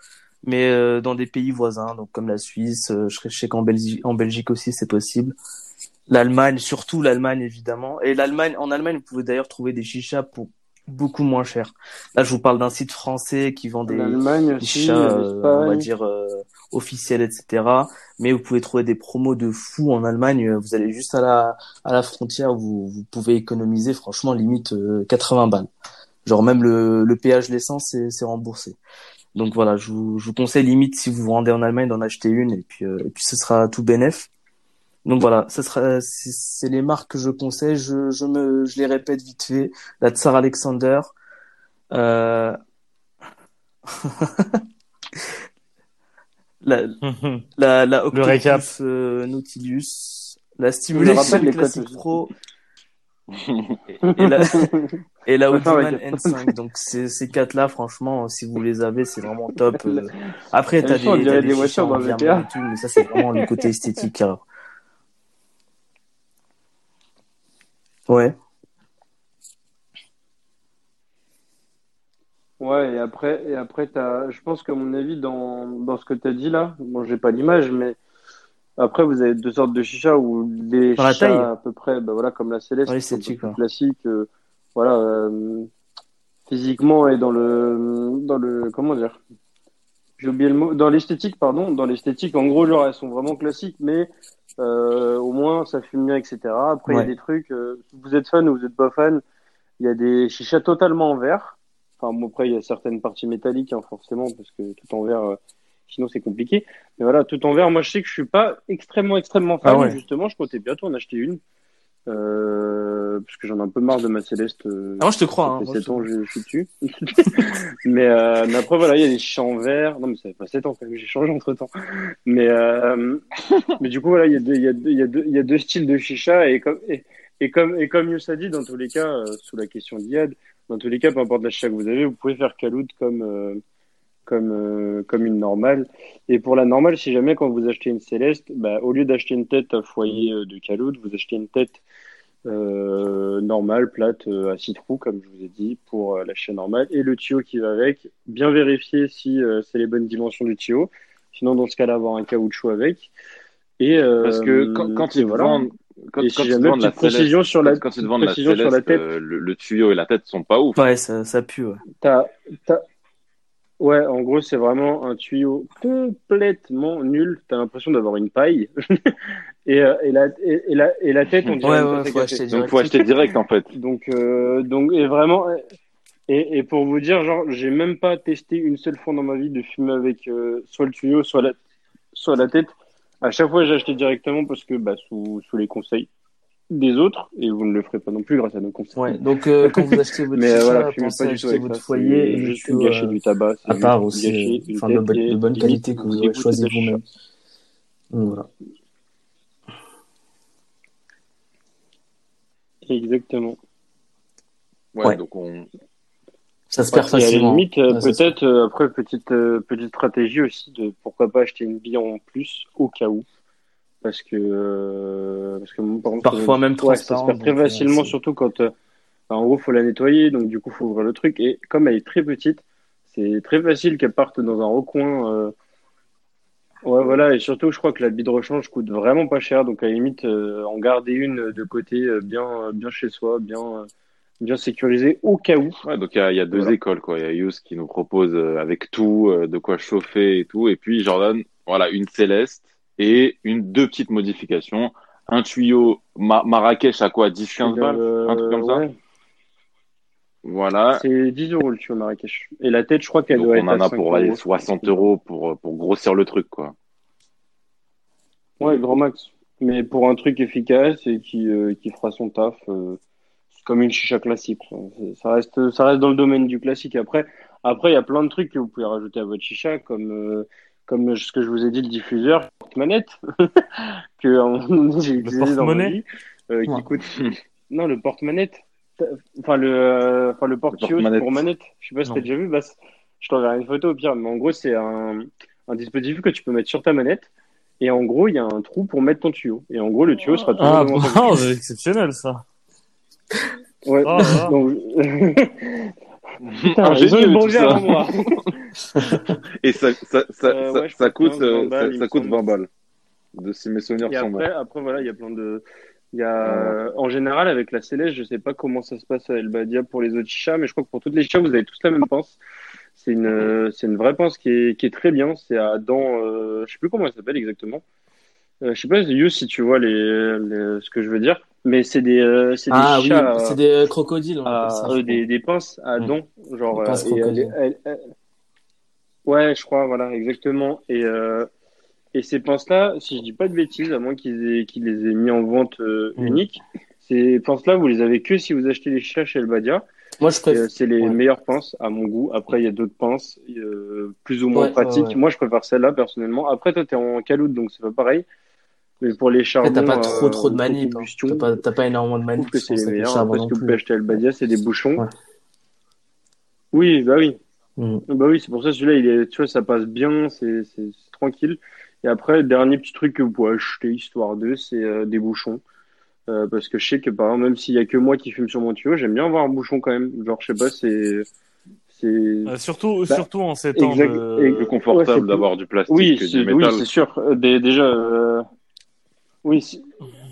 mais euh, dans des pays voisins, donc comme la Suisse, euh, je sais qu'en Belgique, en Belgique aussi c'est possible. L'Allemagne, surtout l'Allemagne évidemment. Et l'Allemagne, en Allemagne, vous pouvez d'ailleurs trouver des chichas pour beaucoup moins cher. Là, je vous parle d'un site français qui vend des, chichas, euh, on va dire officiels, etc. Mais vous pouvez trouver des promos de fou en Allemagne. Vous allez juste à la à la frontière, vous vous pouvez économiser franchement limite 80 balles. Genre même le, le péage l'essence c'est remboursé. Donc voilà, je vous, je vous conseille limite si vous vous rendez en Allemagne d'en acheter une et puis euh, et puis ce sera tout bénéf. Donc voilà, ça sera c'est les marques que je conseille. Je, je me je les répète vite fait. La Tsar Alexander. Euh... (laughs) (laughs) la, la, la Octopus euh, Nautilus, la Stimulation Classic Pro et, la, et la Audiman N5. Donc ces, ces quatre là, franchement, si vous les avez, c'est vraiment top. Euh. Après, t'as des, as des, des voitures dans le et tout, mais ça c'est vraiment le côté (laughs) esthétique. Alors. Ouais. Ouais, et après, et après as, je pense qu'à mon avis, dans, dans ce que tu as dit là, bon, j'ai pas l'image, mais après, vous avez deux sortes de chicha ou des chichas à peu près, bah voilà, comme la céleste, oui, c'est classique, euh, voilà, euh, physiquement et dans le, dans le, comment dire, j'ai oublié le mot, dans l'esthétique, pardon, dans l'esthétique, en gros, genre, elles sont vraiment classiques, mais euh, au moins, ça fume bien, etc. Après, il y a des trucs, euh, vous êtes fan ou vous êtes pas fan, il y a des chichas totalement en verre. Enfin, bon, après, il y a certaines parties métalliques, hein, forcément, parce que tout en verre, euh, sinon c'est compliqué. Mais voilà, tout en verre, moi je sais que je suis pas extrêmement, extrêmement fan. Ah justement, je comptais bientôt en acheter une. Euh, parce que j'en ai un peu marre de ma Céleste. Euh, ah, moi je te crois. Ça hein, 7 ans, je, je, suis dessus. (laughs) mais, euh, mais après, voilà, il y a des champs verts. Non, mais ça fait pas 7 ans quand même, j'ai changé entre temps. Mais, euh, (laughs) mais du coup, voilà, il y, a deux, il, y a deux, il, y a deux, il y a deux styles de chicha. Et comme, et, et comme, et comme Youss a dit, dans tous les cas, euh, sous la question d'Iad, dans tous les cas, peu importe la chicha que vous avez, vous pouvez faire Kaloud comme, comme, euh, comme une normale. Et pour la normale, si jamais quand vous achetez une Céleste, bah, au lieu d'acheter une tête à foyer euh, de caloud, vous achetez une tête euh, normale, plate, euh, à six trous, comme je vous ai dit, pour euh, l'achat normal. Et le tuyau qui va avec, bien vérifier si euh, c'est les bonnes dimensions du tuyau. Sinon, dans ce cas-là, avoir un caoutchouc avec. Et, euh, Parce que quand, quand ils voilà. vendent, quand, Et quand si jamais, la précision Céleste, sur la- quand la précision sur la tête. euh, le, le tuyau et la tête sont pas ouf. Ouais, ça, ça pue, ouais. T'as, t'as... Ouais, en gros, c'est vraiment un tuyau complètement nul. T'as l'impression d'avoir une paille. (laughs) et, euh, et, la, et, et la, et la tête, on dirait Ouais, ouais, faut acheter Donc faut acheter direct en fait. Donc, euh, donc, et vraiment, et, et pour vous dire, genre, j'ai même pas testé une seule fois dans ma vie de fumer avec euh, soit le tuyau, soit la, soit la tête. À chaque fois, j'ai acheté directement parce que, bah, sous, sous les conseils des autres, et vous ne le ferez pas non plus grâce à nos conseils. Ouais, donc euh, quand vous achetez votre (laughs) Mais chicha, voilà, pensez à acheter votre ça. foyer et juste gâcher euh, du tabac. à part aussi, euh, enfin, de, de bonne qualité que vous aurez choisi vous-même. Voilà. Exactement. Ouais, Ouais. donc on. Ça se perd Et à la facilement. limite, Ouais, peut-être, euh, après, petite, euh, petite stratégie aussi de pourquoi pas acheter une bille en plus au cas où. Parce que, euh, parce que moi, par exemple, Parfois même ouais, ça se transparent, perd très facilement, surtout quand, euh, enfin, en gros, faut la nettoyer, donc du coup, faut ouvrir le truc. Et comme elle est très petite, c'est très facile qu'elle parte dans un recoin. euh, Ouais, voilà, et surtout, je crois que la bille de rechange coûte vraiment pas cher, donc à la limite, euh, en garder une de côté, euh, bien, bien chez soi, bien, euh, bien sécurisée au cas où. Ouais, donc il y a, il y a deux Voilà. écoles quoi. Il y a Yous qui nous propose euh, avec tout, euh, de quoi chauffer et tout, et puis Jordan, voilà, une Céleste et une deux petites modifications, un tuyau Ma- Marrakech à quoi 10-15 balles, Euh, un truc comme ça? Voilà. C'est 10 euros le tuyau Marrakech. Et la tête, je crois qu'elle doit on être en à a 5 pour aller euros. 60 euros pour pour grossir le truc quoi. Ouais, grand max. Mais pour un truc efficace et qui, euh, qui fera son taf, euh, c'est comme une chicha classique. Ça reste, ça reste dans le domaine du classique. Après, après, il y a plein de trucs que vous pouvez rajouter à votre chicha, comme, euh, comme ce que je vous ai dit, le diffuseur, porte-manette, (laughs) que j'ai utilisé dans ma vie, euh, qui coûte, (laughs) non, le porte-manette. Enfin, le, euh, enfin, le porte-tuyau porte-manette. pour manette. Je sais pas si t'as déjà vu, bah, je t'enverrai une photo au pire, mais en gros, c'est un, un dispositif que tu peux mettre sur ta manette. Et en gros, il y a un trou pour mettre ton tuyau. Et en gros, le tuyau sera toujours Ah, devant bon, ton (laughs) c'est exceptionnel ça. Ouais. Donc, Putain, Ingénieux, ils ont eu le bon tout gars ça. avant moi. (laughs) Et ça ça ça, Euh, ça, ouais, je ça crois coûte 15, 20 euh, balles, ça, il ça me coûte semble. 20 balles. De si mes souvenirs Et sont bons. après, après, voilà, il y a plein de, il y a, en général, avec la Céleste, je sais pas comment ça se passe à El Badia pour les autres chichas, mais je crois que pour toutes les chichas, vous avez tous la même pince. C'est une, c'est une vraie pince qui est, qui est très bien. C'est à dents, euh, je sais plus comment elle s'appelle exactement. Euh, je sais pas, You, si tu vois les, les- ce que je veux dire. Mais c'est des, euh, c'est des Ah oui, c'est des euh, crocodiles. on à- ça, euh, des, des pinces à Mm. dents, genre. Euh, et elle- crocodiles. elle- elle- Ouais, je crois, voilà, exactement. Et, et ces pinces-là, si je dis pas de bêtises, à moins qu'ils qu'ils les aient mis en vente euh, Mm. unique, ces pinces-là, vous les avez que si vous achetez les chichas chez El Badia. crois. Moi, je préfère. C'est les ouais. meilleures pinces à mon goût. Après, il y a d'autres pinces euh, plus ou moins Ouais, pratiques. ouais. Moi, je préfère celle-là personnellement. Après, toi, t'es en caloute, donc c'est pas pareil. Mais pour les charbons, t'as pas trop euh, trop de manip. hein. T'as pas, t'as pas énormément de je manip. trouve que c'est les meilleurs. charbon Après, ce non que vous pouvez acheter à El Badia, c'est des bouchons. Ouais. Oui, bah oui. Mm. Bah oui, c'est pour ça celui-là, il est, tu vois, ça passe bien, c'est tranquille. Et après, le dernier petit truc que vous pouvez acheter, histoire d'eux, c'est euh, des bouchons. Euh, parce que je sais que par exemple, même s'il y a que moi qui fume sur mon tuyau, j'aime bien avoir un bouchon quand même. Genre, je sais pas, c'est, c'est, Euh, surtout, Bah, surtout en ces temps exact- de... et- plus Ouais, confortable d'avoir du plastique oui, c'est, oui, sûr. Euh, dé- déjà, euh, oui, si- si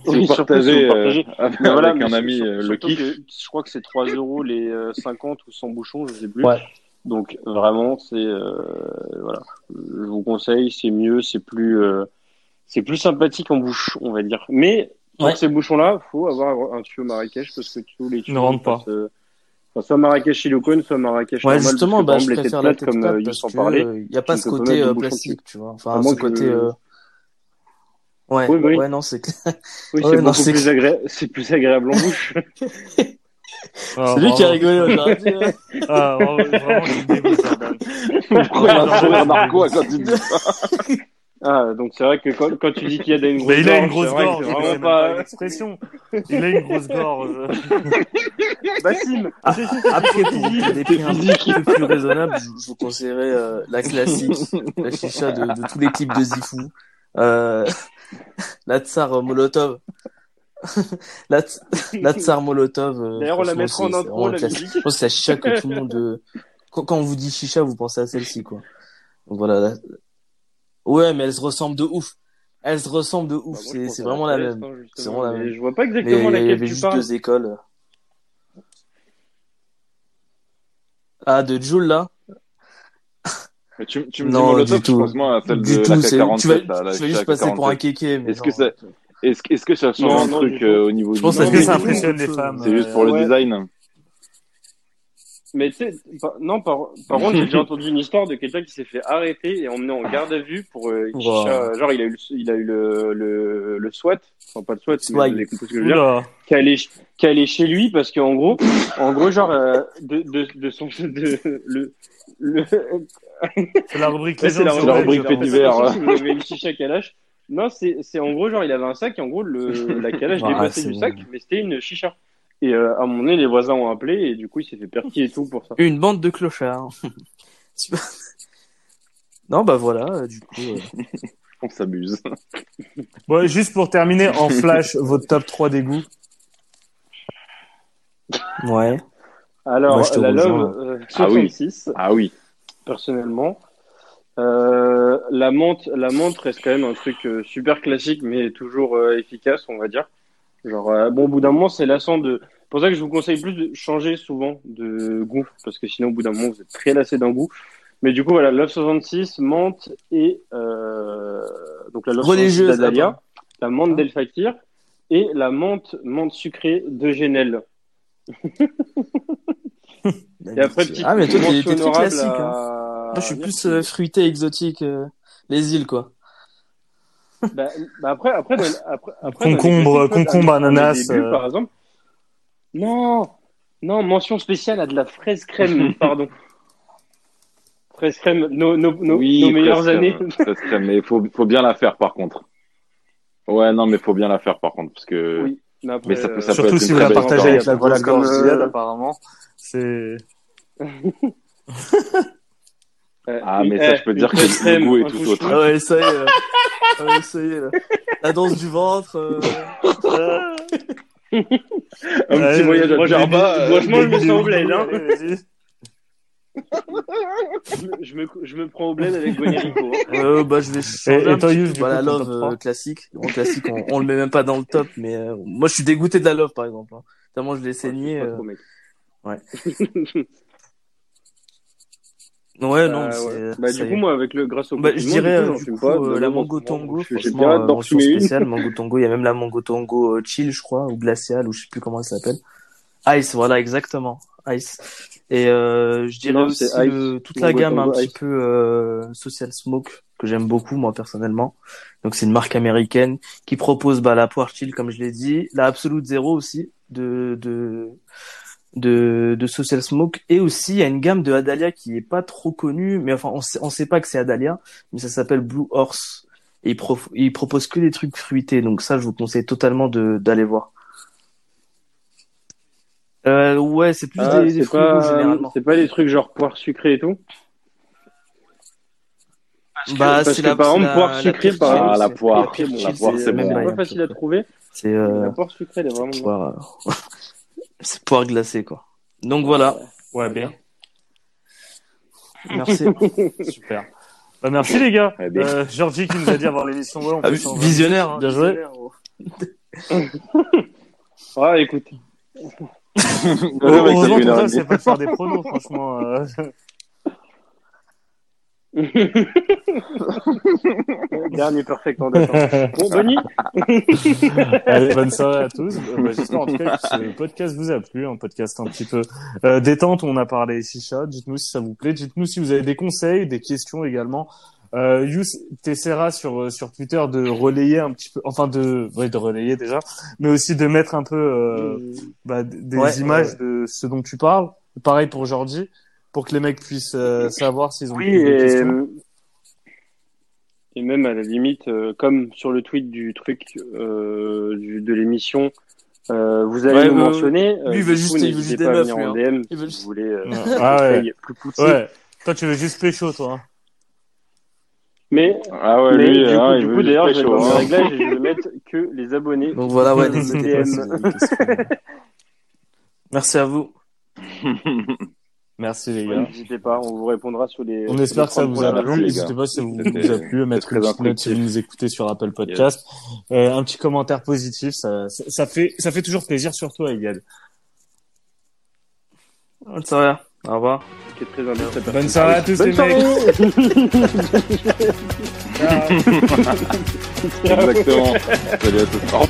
oui, euh, (laughs) avec Mais voilà, un ami euh, le surtout kiff. que je crois que c'est 3 euros les euh, 50 ou 100 bouchons, je sais plus. Ouais. Donc vraiment, c'est euh, voilà, je vous conseille, c'est mieux, c'est plus euh, c'est plus sympathique en bouche, on va dire. Mais pour Ouais. ces bouchons-là, faut avoir un tuyau Marrakech parce que tous les tuyaux Ne rentrent pas. euh, enfin, soit Marrakech silicone, soit Marrakech Ouais, normal. justement, bah, je préfère la tête plate euh, Yous parce en que parlait. euh, y a pas ce côté euh, plastique, tu vois. Enfin, ce côté. euh, Ouais, Oui, oui. ouais, non, c'est clair. Oui, Ouais, c'est non, plus agréable, c'est plus agréable en bouche. (laughs) Ah, C'est lui qui a rigolé aujourd'hui. ouais. Ah, vraiment, tu me dégoûtes, Jordan. Pourquoi il Ah, Marco quand il dit ça Ah, donc c'est vrai que quand, quand tu dis qu'il y a une grosse Mais il a une gorge, grosse gorge, c'est vraiment pas... pas une expression. Il a une grosse gorge. (laughs) Bassim, Ah, Après, pour des prix un peu plus raisonnables, je, je vous conseillerais euh, la classique, la chicha de, de tous les types de Zifou, euh, (laughs) la Tsar Molotov, la, la Tsar Molotov. euh, D'ailleurs, on la mettra en intro, la musique. Je pense que c'est chicha que tout le monde. euh, Quand, quand on vous dit chicha, vous pensez à celle-ci, quoi. Donc voilà. la- Ouais, mais elle se ressemble de ouf. Elle se ressemble de Bah, ouf. je c'est à vraiment la même. Hein, C'est vraiment la mais même. Je vois pas Mais il exactement y laquelle avait juste parles. deux écoles. Ah, de Joule là? Mais tu, tu me dis Non, Molotov, du tout. je pense moi à celle Du de tout, la c'est- K47. tu vas, là, la tu vas juste passer pour un K47. kéké. Est-ce que non. c'est- Est-ce que, est-ce que ça change Non, un non, truc euh, au niveau Je du pense Parce que ça impressionne les femmes. C'est juste pour le design. Mais tu sais, par- non, par, par contre, j'ai déjà (laughs) entendu une histoire de quelqu'un qui s'est fait arrêter et emmener en garde à vue pour euh, Wow. chicha. Genre, il a eu, le, il a eu le, le, le SWAT, enfin pas le SWAT, mais vous avez compris ce que je veux dire, qui allait, qui allait chez lui parce qu'en gros, en gros, genre, euh, de, de, de son, de, le, le, (laughs) C'est la rubrique c'est la, la rubrique fait divers. Si vous avez une chicha Kalash. Non, c'est, c'est en gros, genre, il avait un sac et en gros, le, la Kalash (laughs) Ouais, dépassait c'est du bon. sac, mais c'était une chicha. Et euh, à un moment donné, les voisins ont appelé et du coup, il s'est fait perquis et tout pour ça. Une bande de clochards. (laughs) Non, bah voilà, euh, du coup. euh, (laughs) On s'abuse. (laughs) Bon, juste pour terminer, en flash, votre top 3 des goûts. Ouais. Alors, Moi, je te la rejoins. Love euh, Ah oui. 66, Ah oui. personnellement. Euh, la menthe, la menthe reste quand même un truc euh, super classique, mais toujours euh, efficace, on va dire. Genre, euh, bon, au bout d'un moment, c'est lassant de. C'est pour ça que je vous conseille plus de changer souvent de goût, parce que sinon, au bout d'un moment, vous êtes très lassé d'un goût. Mais du coup, voilà, Love 66, menthe et euh, donc la Love 66 Religieuse, d'Adalia, attends. la menthe d'El Fakir et la menthe menthe sucrée de Genel. (laughs) Et après, petite ah, mais toi, t'es très classique. Hein. à- Moi, je suis plus euh, fruité, exotique. euh, les îles, quoi. Bah, bah après, après, dans- après, après, Concombre, concombre, ananas, débuts, euh. par exemple. Non, non, mention spéciale à de la fraise crème, (laughs) pardon. Fraise crème, nos, nos, nos, oui, nos meilleures années. euh, presque, mais il faut, faut bien la faire par contre. Ouais, non, mais faut bien la faire par contre, parce que. Oui, mais après, Mais ça peut- euh, ça peut Surtout être si une vous très la partagez avec la Voilà, grosse comme, euh, apparemment. C'est. (laughs) (laughs) euh, Ah, mais ça, eh, je peux une dire que le goût est tout autre. Ah ouais, ça y est. euh, ah ouais, ça y est, là. La danse du ventre. euh, Un petit voyage à moi, Djerba. Franchement, je me sens au bled, hein. Je me- Je prends au bled avec Guanyarico. hein. Euh, bah, je vais changer Et- un petit peu. Bah, la love euh, classique. En classique, on, on le met même pas dans le top, mais moi, je suis dégoûté de la love, par exemple. hein. Tellement je l'ai saigné. Mec. (laughs) Ouais, non, Bah, c'est. ouais. Bah, ça du coup, moi, avec le, grâce au Bah, je dirais du coup, euh, pas. euh, la mango tango. J'ai Franchement, euh, mention spéciale, mango tango. Il y a même la mango tango euh, chill, je crois, ou glacial, ou je sais plus comment elle s'appelle. Ice, voilà, exactement. Ice. Et euh, je dirais Non, aussi Ice. le- toute la gamme un petit peu euh, Social Smoke que j'aime beaucoup moi personnellement. Donc c'est une marque américaine qui propose bah, la poire chill comme je l'ai dit, la Absolute Zero aussi de de de, de Social Smoke et aussi il y a une gamme de Adalia qui est pas trop connue mais enfin on sait, on sait pas que c'est Adalia mais ça s'appelle Blue Horse et il, prof- il propose que des trucs fruités donc ça je vous conseille totalement de d'aller voir. Euh, ouais, c'est plus Ah, des, fruits rouges généralement. c'est pas des trucs genre poire sucrée et tout? Bah, parce c'est que la, par c'est exemple, la- poire sucrée, par. Ah, la poire. La poire, c'est même bon. pas facile à trouver. C'est euh, La poire sucrée, elle est vraiment c'est poire glacée quoi. Donc voilà, Ouais, bien. merci. (laughs) Super. Bah, merci les gars. Eh bien. Euh, Georgie qui nous a dit avant l'émission. Ouais, Ah, visionnaire, hein, Bien joué. visionnaire. (laughs) Ah, écoute. Heureusement Heureusement que toi, c'est pas de faire des (laughs) pronos, franchement. euh. (laughs) Dernier perfect en date. Bon, Bonnie (laughs) Allez, bonne soirée à tous. Euh, bah, J'espère en tout cas que ce podcast vous a plu, un podcast un petit peu euh, détente. On a parlé chicha. Dites-nous si ça vous plaît. Dites-nous si vous avez des conseils, des questions également. Euh, Yous, t'essaieras sur sur Twitter de relayer un petit peu, enfin de, ouais, de relayer déjà, mais aussi de mettre un peu euh, bah, d- des Ouais, images de ce dont tu parles. Pareil pour Georgie, pour que les mecs puissent euh, savoir s'ils ont Oui, plus de et, questions. Et même à la limite, euh, comme sur le tweet du truc euh, du, de l'émission, euh, vous allez Ouais, nous ouais, mentionner. lui, il veut coup, juste- il veut n'hésitez juste des meufs, lui, hein. DM Il veut si juste- vous voulez euh, Ah ouais. conseil plus poussé. Ouais. Toi, tu veux juste pécho, toi. hein. Mais, Ah ouais, mais lui, du hein, coup, du d'ailleurs, je vais chaud, dans le réglage et je vais mettre que les abonnés. Donc voilà, ouais, Le n'hésitez pas si DM. avez des. (laughs) Merci à vous. (laughs) Merci, les Ouais, gars. N'hésitez pas, on vous répondra sur les. On sur espère les que ça 30 vous a plu. N'hésitez pas si ça vous, a plu à mettre une petite note si vous nous écoutez sur Apple Podcast. Euh, un petit commentaire positif, ça, ça, ça fait, ça fait toujours plaisir, surtout à Yad. Bonne soirée. Au revoir. Qui est très Bonne soirée à tous, Bonne les mecs. soirée. (laughs) Exactement. Salut à tous.